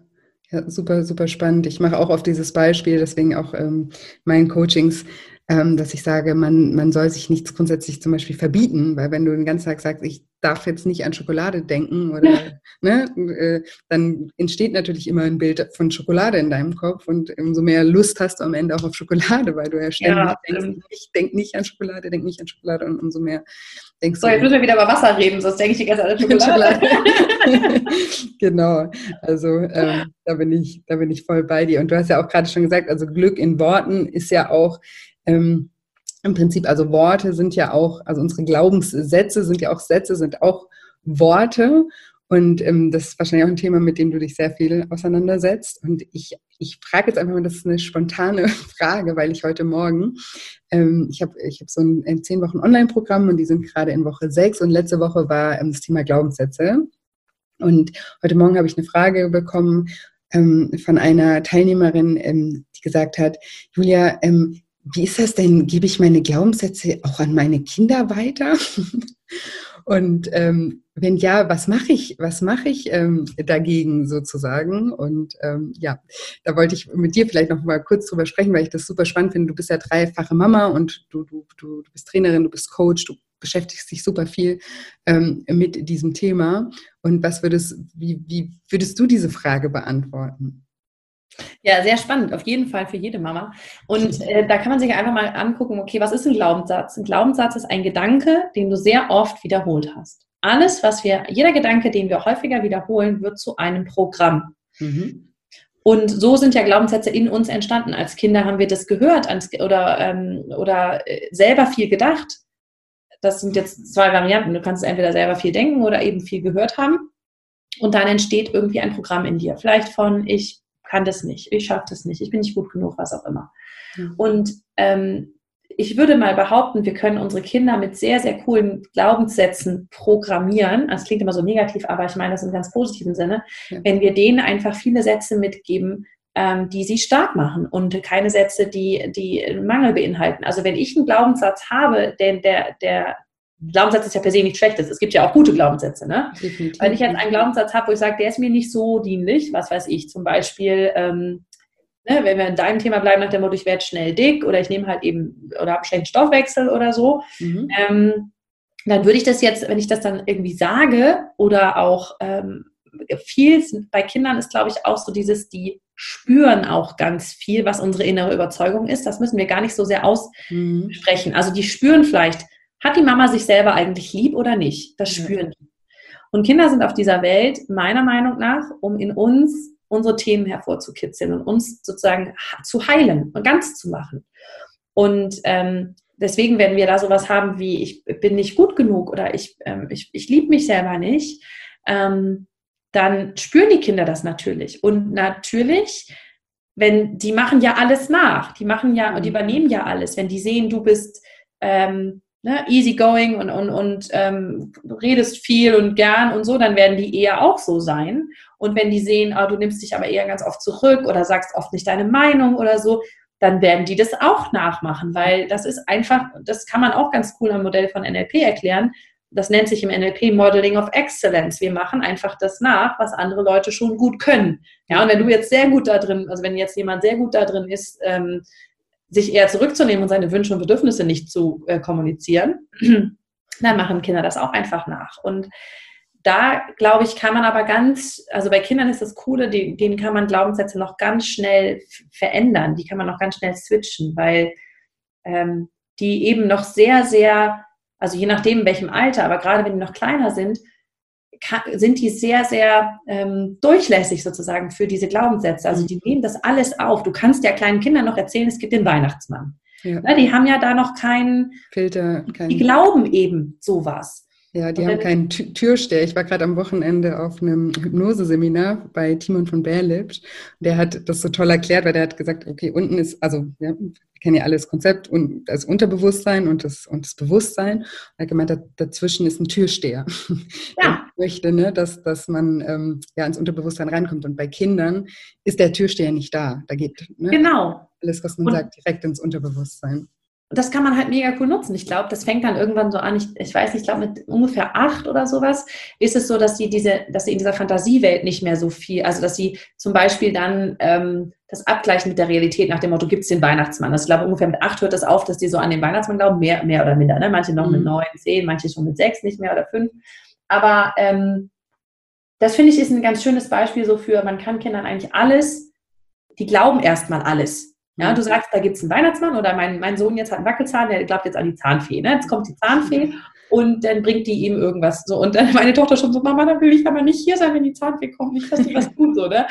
Ja, super, super spannend. Ich mache auch auf dieses Beispiel, deswegen auch ähm, meinen Coachings, ähm, dass ich sage, man, man soll sich nichts grundsätzlich zum Beispiel verbieten, weil wenn du den ganzen Tag sagst, ich darf jetzt nicht an Schokolade denken oder ne, äh, dann entsteht natürlich immer ein Bild von Schokolade in deinem Kopf und umso mehr Lust hast du am Ende auch auf Schokolade, weil du ja ständig ja, denkst, ich denk nicht an Schokolade, denk nicht an Schokolade und umso mehr denkst so, du. So, jetzt müssen wir wieder über Wasser reden, sonst denke ich die ganze Zeit an Schokolade. genau, also ähm, da bin ich, da bin ich voll bei dir. Und du hast ja auch gerade schon gesagt, also Glück in Worten ist ja auch ähm, im Prinzip, also Worte sind ja auch, also unsere Glaubenssätze sind ja auch Sätze, sind auch Worte. Und ähm, das ist wahrscheinlich auch ein Thema, mit dem du dich sehr viel auseinandersetzt. Und ich, ich frage jetzt einfach mal, das ist eine spontane Frage, weil ich heute Morgen, ähm, ich habe ich hab so ein, zehn Wochen Online-Programm und die sind gerade in Woche sechs und letzte Woche war ähm, das Thema Glaubenssätze. Und heute Morgen habe ich eine Frage bekommen ähm, von einer Teilnehmerin, ähm, die gesagt hat, Julia, ähm, wie ist das denn? Gebe ich meine Glaubenssätze auch an meine Kinder weiter? Und ähm, wenn ja, was mache ich, was mache ich ähm, dagegen sozusagen? Und ähm, ja, da wollte ich mit dir vielleicht noch mal kurz drüber sprechen, weil ich das super spannend finde. Du bist ja dreifache Mama und du, du, du, bist Trainerin, du bist Coach, du beschäftigst dich super viel ähm, mit diesem Thema. Und was würdest, wie, wie würdest du diese Frage beantworten? Ja, sehr spannend, auf jeden Fall für jede Mama. Und äh, da kann man sich einfach mal angucken, okay, was ist ein Glaubenssatz? Ein Glaubenssatz ist ein Gedanke, den du sehr oft wiederholt hast. Alles, was wir, jeder Gedanke, den wir häufiger wiederholen, wird zu einem Programm. Mhm. Und so sind ja Glaubenssätze in uns entstanden. Als Kinder haben wir das gehört oder, ähm, oder äh, selber viel gedacht. Das sind jetzt zwei Varianten. Du kannst entweder selber viel denken oder eben viel gehört haben. Und dann entsteht irgendwie ein Programm in dir. Vielleicht von, ich kann das nicht, ich schaffe das nicht, ich bin nicht gut genug, was auch immer. Mhm. Und ähm, ich würde mal behaupten, wir können unsere Kinder mit sehr, sehr coolen Glaubenssätzen programmieren. Das klingt immer so negativ, aber ich meine das im ganz positiven Sinne. Ja. Wenn wir denen einfach viele Sätze mitgeben, ähm, die sie stark machen und keine Sätze, die, die Mangel beinhalten. Also wenn ich einen Glaubenssatz habe, denn der, der Glaubenssatz ist ja per se nichts Schlechtes. Es gibt ja auch gute Glaubenssätze. Ne? Wenn ich jetzt einen Glaubenssatz habe, wo ich sage, der ist mir nicht so dienlich, was weiß ich, zum Beispiel, ähm, ne, wenn wir in deinem Thema bleiben, nach dem Motto, ich werde schnell dick oder ich nehme halt eben oder habe einen schlechten Stoffwechsel oder so, mhm. ähm, dann würde ich das jetzt, wenn ich das dann irgendwie sage oder auch ähm, viel bei Kindern ist, glaube ich, auch so dieses, die spüren auch ganz viel, was unsere innere Überzeugung ist. Das müssen wir gar nicht so sehr mhm. aussprechen. Mhm. Also die spüren vielleicht, hat die Mama sich selber eigentlich lieb oder nicht? Das spüren die. Und Kinder sind auf dieser Welt meiner Meinung nach, um in uns unsere Themen hervorzukitzeln und uns sozusagen zu heilen und ganz zu machen. Und ähm, deswegen werden wir da sowas haben wie, ich bin nicht gut genug oder ich, ähm, ich, ich liebe mich selber nicht, ähm, dann spüren die Kinder das natürlich. Und natürlich, wenn die machen ja alles nach, die machen ja, die mhm. übernehmen ja alles. Wenn die sehen, du bist ähm, ne, easygoing und, und, und ähm, redest viel und gern und so, dann werden die eher auch so sein. Und wenn die sehen, oh, du nimmst dich aber eher ganz oft zurück oder sagst oft nicht deine Meinung oder so, dann werden die das auch nachmachen, weil das ist einfach, das kann man auch ganz cool am Modell von NLP erklären. Das nennt sich im NLP Modeling of Excellence. Wir machen einfach das nach, was andere Leute schon gut können. Ja, und wenn du jetzt sehr gut da drin, also wenn jetzt jemand sehr gut da drin ist, ähm, sich eher zurückzunehmen und seine Wünsche und Bedürfnisse nicht zu äh, kommunizieren, dann machen Kinder das auch einfach nach. Und da, glaube ich, kann man aber ganz, also bei Kindern ist das Coole, die, denen kann man Glaubenssätze noch ganz schnell verändern, die kann man noch ganz schnell switchen, weil ähm, die eben noch sehr, sehr, also je nachdem, in welchem Alter, aber gerade wenn die noch kleiner sind, sind die sehr, sehr ähm, durchlässig sozusagen für diese Glaubenssätze. Also die nehmen das alles auf. Du kannst ja kleinen Kindern noch erzählen, es gibt den Weihnachtsmann. Ja. Ne, die haben ja da noch keinen Filter. Kein die glauben eben sowas. Ja, die haben keinen Türsteher. Ich war gerade am Wochenende auf einem Hypnoseseminar bei Timon von Berlipsch. Der hat das so toll erklärt, weil der hat gesagt, okay, unten ist, also ja, wir kennen ja alles Konzept und das Unterbewusstsein und das, und das Bewusstsein. Und er hat gemeint, dazwischen ist ein Türsteher. Ja. Möchte, ne, dass, dass man ähm, ja ins Unterbewusstsein reinkommt. Und bei Kindern ist der Türsteher nicht da. Da geht ne, genau. alles, was man und sagt, direkt ins Unterbewusstsein das kann man halt mega cool nutzen. Ich glaube, das fängt dann irgendwann so an, ich, ich weiß nicht, ich glaube mit ungefähr acht oder sowas ist es so, dass sie diese, dass sie in dieser Fantasiewelt nicht mehr so viel, also dass sie zum Beispiel dann ähm, das abgleichen mit der Realität nach dem Motto, gibt es den Weihnachtsmann? Also ich glaube, ungefähr mit acht hört das auf, dass die so an den Weihnachtsmann glauben, mehr, mehr oder minder. Ne? Manche noch mhm. mit neun, zehn, manche schon mit sechs, nicht mehr oder fünf. Aber ähm, das finde ich ist ein ganz schönes Beispiel so für, man kann Kindern eigentlich alles, die glauben erstmal alles. Ja, mhm. du sagst, da gibt es einen Weihnachtsmann oder mein, mein Sohn jetzt hat einen Wackelzahn, der glaubt jetzt an die Zahnfee. Ne? Jetzt kommt die Zahnfee und dann bringt die ihm irgendwas so. Und dann meine Tochter schon so, Mama, dann will ich aber nicht hier sein, wenn die Zahnfee kommt, nicht, dass die was tut, so, ne?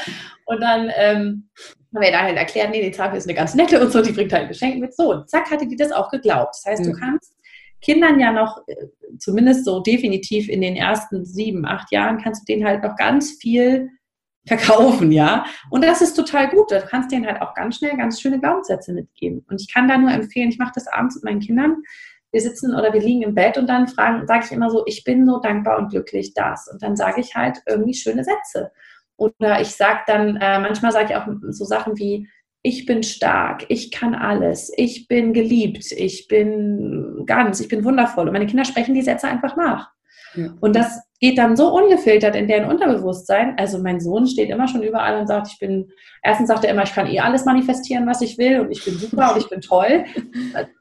Und dann ähm, haben wir da halt erklärt, nee, die Zahnfee ist eine ganz nette und so, die bringt halt ein Geschenk mit. So, und zack, hatte die das auch geglaubt. Das heißt, ja. du kannst Kindern ja noch, äh, zumindest so definitiv in den ersten sieben, acht Jahren, kannst du denen halt noch ganz viel verkaufen, ja. Und das ist total gut. Du kannst denen halt auch ganz schnell ganz schöne Glaubenssätze mitgeben. Und ich kann da nur empfehlen, ich mache das abends mit meinen Kindern, wir sitzen oder wir liegen im Bett und dann fragen, sage ich immer so, ich bin so dankbar und glücklich, das. Und dann sage ich halt irgendwie schöne Sätze. Oder ich sage dann, äh, manchmal sage ich auch so Sachen wie, ich bin stark, ich kann alles, ich bin geliebt, ich bin ganz, ich bin wundervoll. Und meine Kinder sprechen die Sätze einfach nach. Ja. Und das geht dann so ungefiltert in deren Unterbewusstsein. Also mein Sohn steht immer schon überall und sagt, ich bin, erstens sagt er immer, ich kann eh alles manifestieren, was ich will und ich bin super und ich bin toll,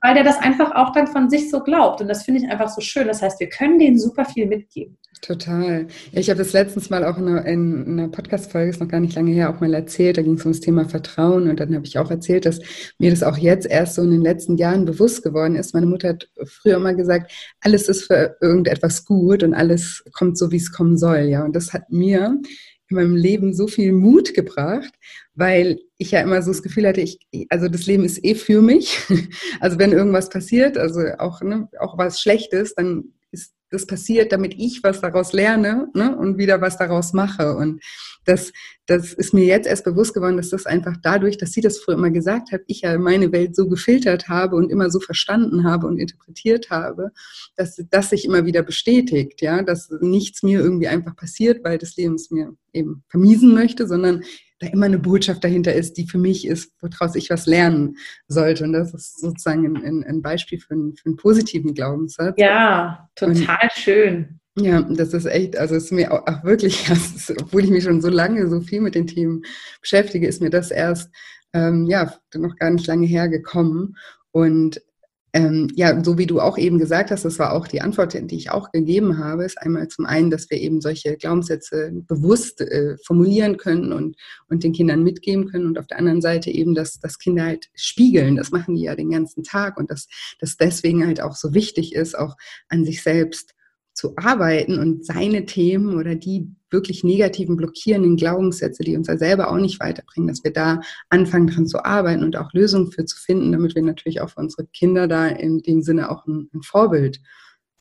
weil der das einfach auch dann von sich so glaubt. Und das finde ich einfach so schön. Das heißt, wir können denen super viel mitgeben. Total. Ja, ich habe das letztens mal auch in einer, in einer Podcast-Folge, ist noch gar nicht lange her, auch mal erzählt. Da ging es um das Thema Vertrauen. Und dann habe ich auch erzählt, dass mir das auch jetzt erst so in den letzten Jahren bewusst geworden ist. Meine Mutter hat früher immer gesagt, alles ist für irgendetwas gut und alles kommt so, wie es kommen soll. Ja, und das hat mir in meinem Leben so viel Mut gebracht, weil ich ja immer so das Gefühl hatte, ich, also das Leben ist eh für mich. Also wenn irgendwas passiert, also auch, ne, auch was Schlechtes, dann das passiert, damit ich was daraus lerne ne, und wieder was daraus mache. Und das, das ist mir jetzt erst bewusst geworden, dass das einfach dadurch, dass sie das früher immer gesagt hat, ich ja meine Welt so gefiltert habe und immer so verstanden habe und interpretiert habe, dass das sich immer wieder bestätigt, ja, dass nichts mir irgendwie einfach passiert, weil das Leben es mir eben vermiesen möchte, sondern da immer eine Botschaft dahinter ist, die für mich ist, woraus ich was lernen sollte. Und das ist sozusagen ein, ein Beispiel für einen, für einen, positiven Glaubenssatz. Ja, total Und, schön. Ja, das ist echt, also es ist mir auch, auch wirklich, ist, obwohl ich mich schon so lange so viel mit den Themen beschäftige, ist mir das erst ähm, ja noch gar nicht lange hergekommen. Und ähm, ja, so wie du auch eben gesagt hast, das war auch die Antwort, die ich auch gegeben habe, ist einmal zum einen, dass wir eben solche Glaubenssätze bewusst äh, formulieren können und, und den Kindern mitgeben können und auf der anderen Seite eben, dass, dass Kinder halt spiegeln, das machen die ja den ganzen Tag und dass das deswegen halt auch so wichtig ist, auch an sich selbst zu arbeiten und seine Themen oder die wirklich negativen, blockierenden Glaubenssätze, die uns ja selber auch nicht weiterbringen, dass wir da anfangen dran zu arbeiten und auch Lösungen für zu finden, damit wir natürlich auch für unsere Kinder da in dem Sinne auch ein, ein Vorbild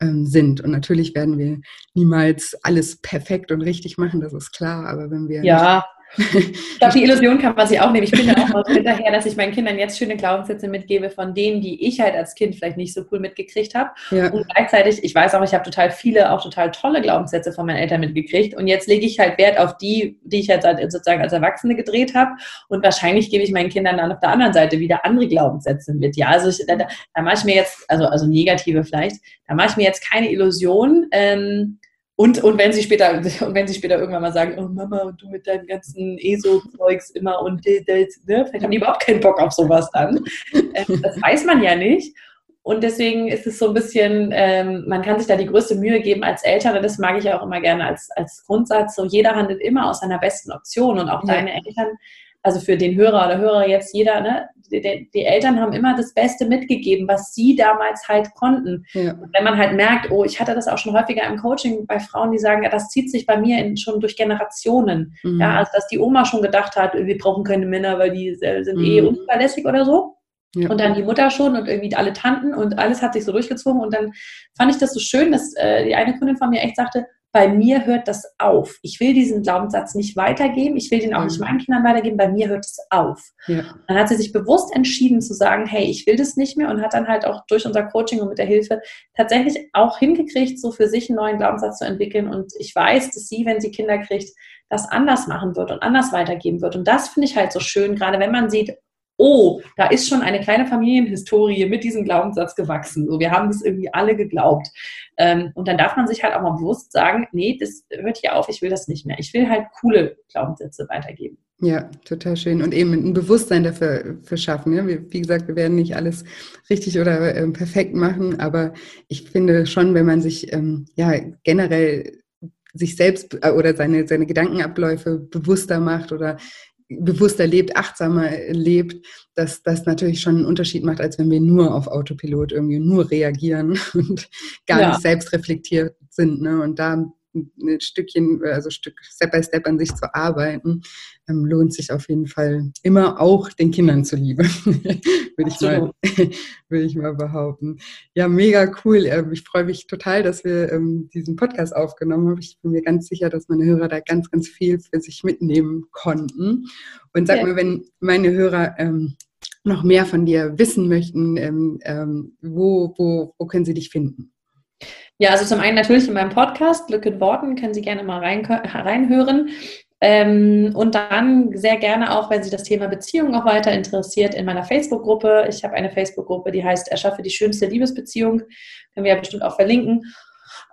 ähm, sind. Und natürlich werden wir niemals alles perfekt und richtig machen, das ist klar, aber wenn wir ja. Ich glaube, die Illusion kann man sich auch nehmen. Ich bin ja auch mal hinterher, dass ich meinen Kindern jetzt schöne Glaubenssätze mitgebe von denen, die ich halt als Kind vielleicht nicht so cool mitgekriegt habe. Ja. Und gleichzeitig, ich weiß auch, ich habe total viele, auch total tolle Glaubenssätze von meinen Eltern mitgekriegt. Und jetzt lege ich halt Wert auf die, die ich halt sozusagen als Erwachsene gedreht habe. Und wahrscheinlich gebe ich meinen Kindern dann auf der anderen Seite wieder andere Glaubenssätze mit. Ja, also ich, da, da mache ich mir jetzt, also, also negative vielleicht, da mache ich mir jetzt keine Illusion. Ähm, und, und wenn sie später, und wenn sie später irgendwann mal sagen, oh Mama, und du mit deinem ganzen ESO-Zeugs immer und ne? vielleicht haben die überhaupt keinen Bock auf sowas dann. Ähm, das weiß man ja nicht. Und deswegen ist es so ein bisschen, ähm, man kann sich da die größte Mühe geben als Eltern, und das mag ich ja auch immer gerne als, als Grundsatz. So, jeder handelt immer aus seiner besten Option und auch ja. deine Eltern also für den Hörer oder Hörer jetzt jeder, ne, die, die, Eltern haben immer das Beste mitgegeben, was sie damals halt konnten. Ja. Und wenn man halt merkt, oh, ich hatte das auch schon häufiger im Coaching bei Frauen, die sagen, ja, das zieht sich bei mir in, schon durch Generationen. Mhm. Ja, also dass die Oma schon gedacht hat, wir brauchen keine Männer, weil die sind eh mhm. eh unzuverlässig oder so. Ja. Und dann die Mutter schon und irgendwie alle Tanten und alles hat sich so durchgezogen. Und dann fand ich das so schön, dass äh, die eine Kundin von mir echt sagte, bei mir hört das auf. Ich will diesen Glaubenssatz nicht weitergeben. Ich will den auch nicht mhm. meinen Kindern weitergeben. Bei mir hört es auf. Ja. Dann hat sie sich bewusst entschieden zu sagen, hey, ich will das nicht mehr und hat dann halt auch durch unser Coaching und mit der Hilfe tatsächlich auch hingekriegt, so für sich einen neuen Glaubenssatz zu entwickeln. Und ich weiß, dass sie, wenn sie Kinder kriegt, das anders machen wird und anders weitergeben wird. Und das finde ich halt so schön, gerade wenn man sieht, oh, da ist schon eine kleine Familienhistorie mit diesem Glaubenssatz gewachsen. So, wir haben das irgendwie alle geglaubt. Ähm, und dann darf man sich halt auch mal bewusst sagen, nee, das hört hier auf, ich will das nicht mehr. Ich will halt coole Glaubenssätze weitergeben. Ja, total schön. Und eben ein Bewusstsein dafür für schaffen. Ja? Wie, gesagt, wir werden nicht alles richtig oder äh, perfekt machen, aber ich finde schon, wenn man sich ähm, ja generell sich selbst äh, oder seine, seine Gedankenabläufe bewusster macht oder bewusster lebt, achtsamer lebt, dass das natürlich schon einen Unterschied macht, als wenn wir nur auf Autopilot irgendwie nur reagieren und gar ja. nicht selbst reflektiert sind. Ne? Und da ein Stückchen, also Stück Step by Step an sich zu arbeiten, ähm, lohnt sich auf jeden Fall immer auch den Kindern zuliebe, würde ich mal, würde ich mal behaupten. Ja, mega cool. Ähm, ich freue mich total, dass wir ähm, diesen Podcast aufgenommen haben. Ich bin mir ganz sicher, dass meine Hörer da ganz, ganz viel für sich mitnehmen konnten. Und sag ja. mal, wenn meine Hörer ähm, noch mehr von dir wissen möchten, ähm, ähm, wo, wo, wo können sie dich finden? Ja, also zum einen natürlich in meinem Podcast, Glück in Worten, können Sie gerne mal rein, reinhören. Ähm, und dann sehr gerne auch, wenn Sie das Thema Beziehung noch weiter interessiert, in meiner Facebook-Gruppe. Ich habe eine Facebook-Gruppe, die heißt Erschaffe die schönste Liebesbeziehung. Können wir ja bestimmt auch verlinken.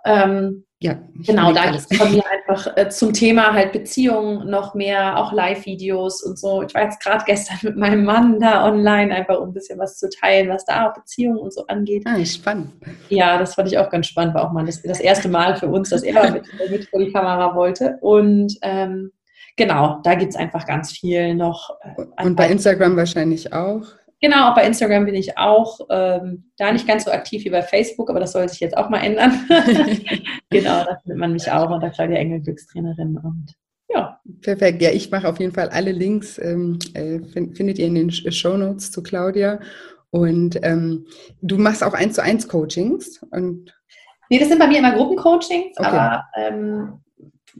Ähm, ja, genau, da gibt es von mir einfach äh, zum Thema halt Beziehungen noch mehr, auch Live-Videos und so. Ich war jetzt gerade gestern mit meinem Mann da online, einfach um ein bisschen was zu teilen, was da Beziehungen und so angeht. Ah, spannend. Ja, das fand ich auch ganz spannend, war auch mal das, das erste Mal für uns, dass er mit, mit vor die Kamera wollte. Und ähm, genau, da gibt es einfach ganz viel noch. Äh, und bei Instagram wahrscheinlich auch. Genau, auch bei Instagram bin ich auch ähm, da nicht ganz so aktiv wie bei Facebook, aber das soll sich jetzt auch mal ändern. genau, da findet man mich auch unter Claudia Engel, Glückstrainerin und ja. Perfekt. Ja, ich mache auf jeden Fall alle Links, ähm, äh, findet ihr in den Show Notes zu Claudia. Und ähm, du machst auch eins zu eins Coachings und Nee, das sind bei mir immer Gruppencoachings, okay. aber ähm,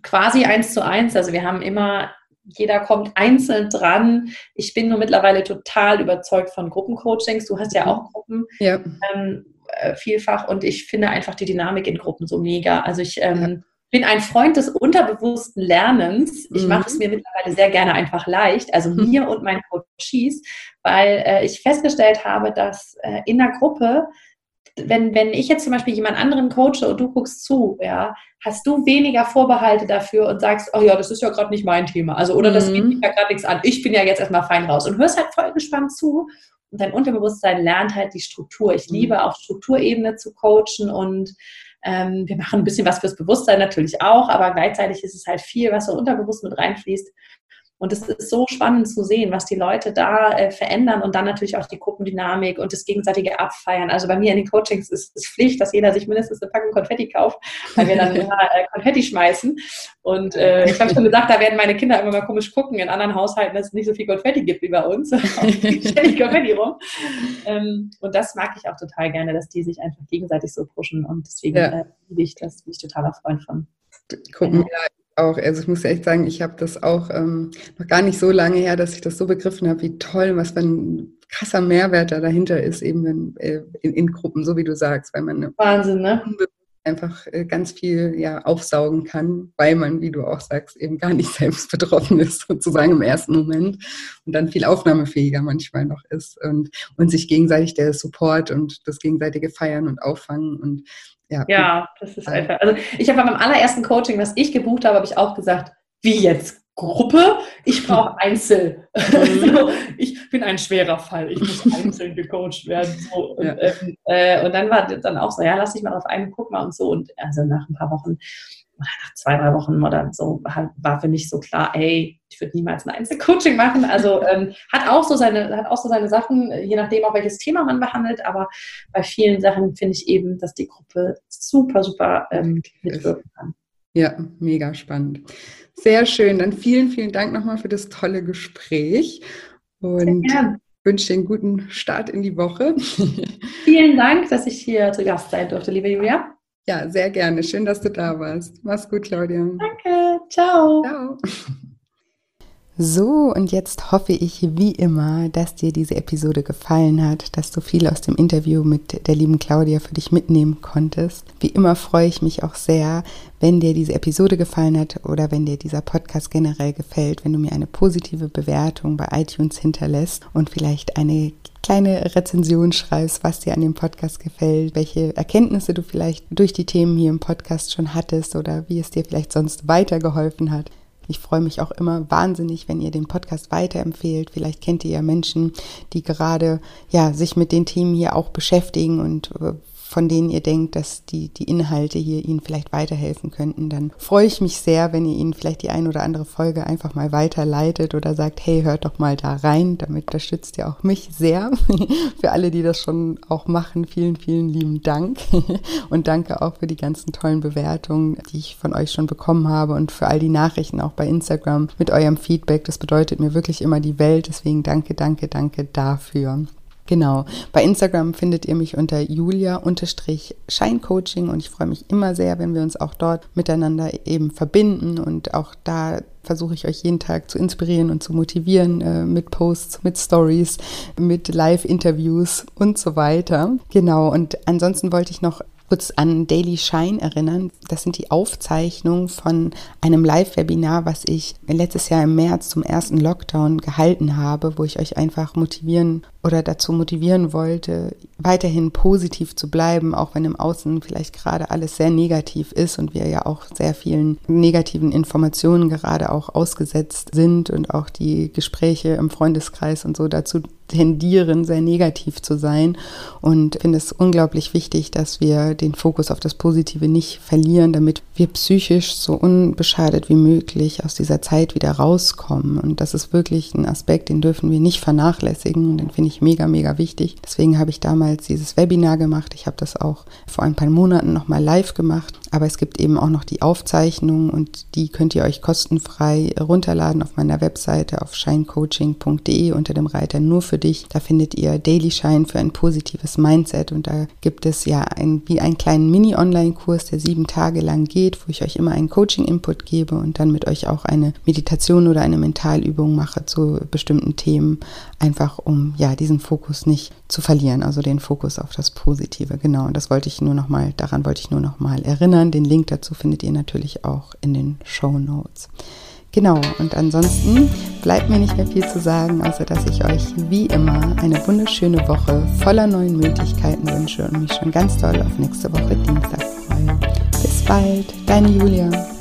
quasi eins zu eins. Also wir haben immer jeder kommt einzeln dran. Ich bin nur mittlerweile total überzeugt von Gruppencoachings. Du hast ja mhm. auch Gruppen ja. Ähm, äh, vielfach und ich finde einfach die Dynamik in Gruppen so mega. Also ich ähm, bin ein Freund des unterbewussten Lernens. Ich mhm. mache es mir mittlerweile sehr gerne einfach leicht, also mhm. mir und meinen Coaches, weil äh, ich festgestellt habe, dass äh, in der Gruppe wenn, wenn ich jetzt zum Beispiel jemand anderen coache und du guckst zu, ja, hast du weniger Vorbehalte dafür und sagst, oh ja, das ist ja gerade nicht mein Thema. Also, oder mhm. das geht mich ja gerade nichts an. Ich bin ja jetzt erstmal fein raus und hörst halt voll gespannt zu. Und dein Unterbewusstsein lernt halt die Struktur. Ich liebe mhm. auf Strukturebene zu coachen und ähm, wir machen ein bisschen was fürs Bewusstsein natürlich auch, aber gleichzeitig ist es halt viel, was so unterbewusst mit reinfließt. Und es ist so spannend zu sehen, was die Leute da äh, verändern und dann natürlich auch die Gruppendynamik und das gegenseitige Abfeiern. Also bei mir in den Coachings ist es Pflicht, dass jeder sich mindestens eine Packung Konfetti kauft, weil wir dann immer äh, Konfetti schmeißen. Und äh, ich habe schon gesagt, da werden meine Kinder immer mal komisch gucken in anderen Haushalten, dass es nicht so viel Konfetti gibt wie bei uns. ständig Konfetti rum. Ähm, und das mag ich auch total gerne, dass die sich einfach gegenseitig so pushen. Und deswegen ja. äh, liebe ich das, bin ich totaler Freund von. Gucken wir auch, also ich muss echt sagen, ich habe das auch ähm, noch gar nicht so lange her, dass ich das so begriffen habe, wie toll, was für ein krasser Mehrwert da dahinter ist, eben in, äh, in, in Gruppen, so wie du sagst, weil man Wahnsinn, ne? einfach äh, ganz viel ja, aufsaugen kann, weil man, wie du auch sagst, eben gar nicht selbst betroffen ist, sozusagen im ersten Moment und dann viel aufnahmefähiger manchmal noch ist und, und sich gegenseitig der Support und das gegenseitige Feiern und Auffangen und ja, ja das ist einfach. Also ich habe beim allerersten Coaching, was ich gebucht habe, habe ich auch gesagt, wie jetzt? Gruppe, ich brauche Einzel. Mhm. so, ich bin ein schwerer Fall, ich muss einzeln gecoacht werden. So. Und, ja. ähm, äh, und, dann war dann auch so, ja, lass dich mal auf einen, guck mal und so. Und also nach ein paar Wochen nach zwei, drei Wochen oder so war für mich so klar, ey, ich würde niemals ein Einzelcoaching machen. Also ähm, hat auch so seine, hat auch so seine Sachen, je nachdem auch welches Thema man behandelt, aber bei vielen Sachen finde ich eben, dass die Gruppe super, super ähm, mitwirken kann. Ja, mega spannend. Sehr schön. Dann vielen, vielen Dank nochmal für das tolle Gespräch und wünsche dir einen guten Start in die Woche. Vielen Dank, dass ich hier zu Gast sein durfte, liebe Julia. Ja, sehr gerne. Schön, dass du da warst. Mach's gut, Claudia. Danke. Ciao. Ciao. So, und jetzt hoffe ich wie immer, dass dir diese Episode gefallen hat, dass du viel aus dem Interview mit der lieben Claudia für dich mitnehmen konntest. Wie immer freue ich mich auch sehr, wenn dir diese Episode gefallen hat oder wenn dir dieser Podcast generell gefällt, wenn du mir eine positive Bewertung bei iTunes hinterlässt und vielleicht eine kleine Rezension schreibst, was dir an dem Podcast gefällt, welche Erkenntnisse du vielleicht durch die Themen hier im Podcast schon hattest oder wie es dir vielleicht sonst weitergeholfen hat. Ich freue mich auch immer wahnsinnig, wenn ihr den Podcast weiterempfehlt. Vielleicht kennt ihr ja Menschen, die gerade ja sich mit den Themen hier auch beschäftigen und äh, von denen ihr denkt, dass die, die Inhalte hier Ihnen vielleicht weiterhelfen könnten, dann freue ich mich sehr, wenn ihr Ihnen vielleicht die ein oder andere Folge einfach mal weiterleitet oder sagt, hey, hört doch mal da rein. Damit unterstützt ihr auch mich sehr. für alle, die das schon auch machen, vielen, vielen lieben Dank. und danke auch für die ganzen tollen Bewertungen, die ich von euch schon bekommen habe und für all die Nachrichten auch bei Instagram mit eurem Feedback. Das bedeutet mir wirklich immer die Welt. Deswegen danke, danke, danke dafür. Genau. Bei Instagram findet ihr mich unter julia-scheincoaching und ich freue mich immer sehr, wenn wir uns auch dort miteinander eben verbinden und auch da versuche ich euch jeden Tag zu inspirieren und zu motivieren äh, mit Posts, mit Stories, mit Live-Interviews und so weiter. Genau. Und ansonsten wollte ich noch kurz an Daily Shine erinnern. Das sind die Aufzeichnungen von einem Live-Webinar, was ich letztes Jahr im März zum ersten Lockdown gehalten habe, wo ich euch einfach motivieren oder dazu motivieren wollte, weiterhin positiv zu bleiben, auch wenn im Außen vielleicht gerade alles sehr negativ ist und wir ja auch sehr vielen negativen Informationen gerade auch ausgesetzt sind und auch die Gespräche im Freundeskreis und so dazu tendieren, sehr negativ zu sein. Und finde es unglaublich wichtig, dass wir den Fokus auf das Positive nicht verlieren, damit wir psychisch so unbeschadet wie möglich aus dieser Zeit wieder rauskommen. Und das ist wirklich ein Aspekt, den dürfen wir nicht vernachlässigen. Den finde ich mega, mega wichtig. Deswegen habe ich damals dieses Webinar gemacht. Ich habe das auch vor ein paar Monaten nochmal live gemacht. Aber es gibt eben auch noch die Aufzeichnung und die könnt ihr euch kostenfrei runterladen auf meiner Webseite auf shinecoaching.de unter dem Reiter nur für dich. Da findet ihr Daily Shine für ein positives Mindset und da gibt es ja ein, wie einen kleinen Mini-Online-Kurs, der sieben Tage lang geht, wo ich euch immer einen Coaching-Input gebe und dann mit euch auch eine Meditation oder eine Mentalübung mache zu bestimmten Themen, einfach um ja diesen Fokus nicht zu verlieren, also den Fokus auf das Positive. Genau, und das wollte ich nur noch mal, daran wollte ich nur noch mal erinnern. Den Link dazu findet ihr natürlich auch in den Show Notes. Genau, und ansonsten bleibt mir nicht mehr viel zu sagen, außer dass ich euch wie immer eine wunderschöne Woche voller neuen Möglichkeiten wünsche und mich schon ganz doll auf nächste Woche Dienstag freue. Bis bald, deine Julia.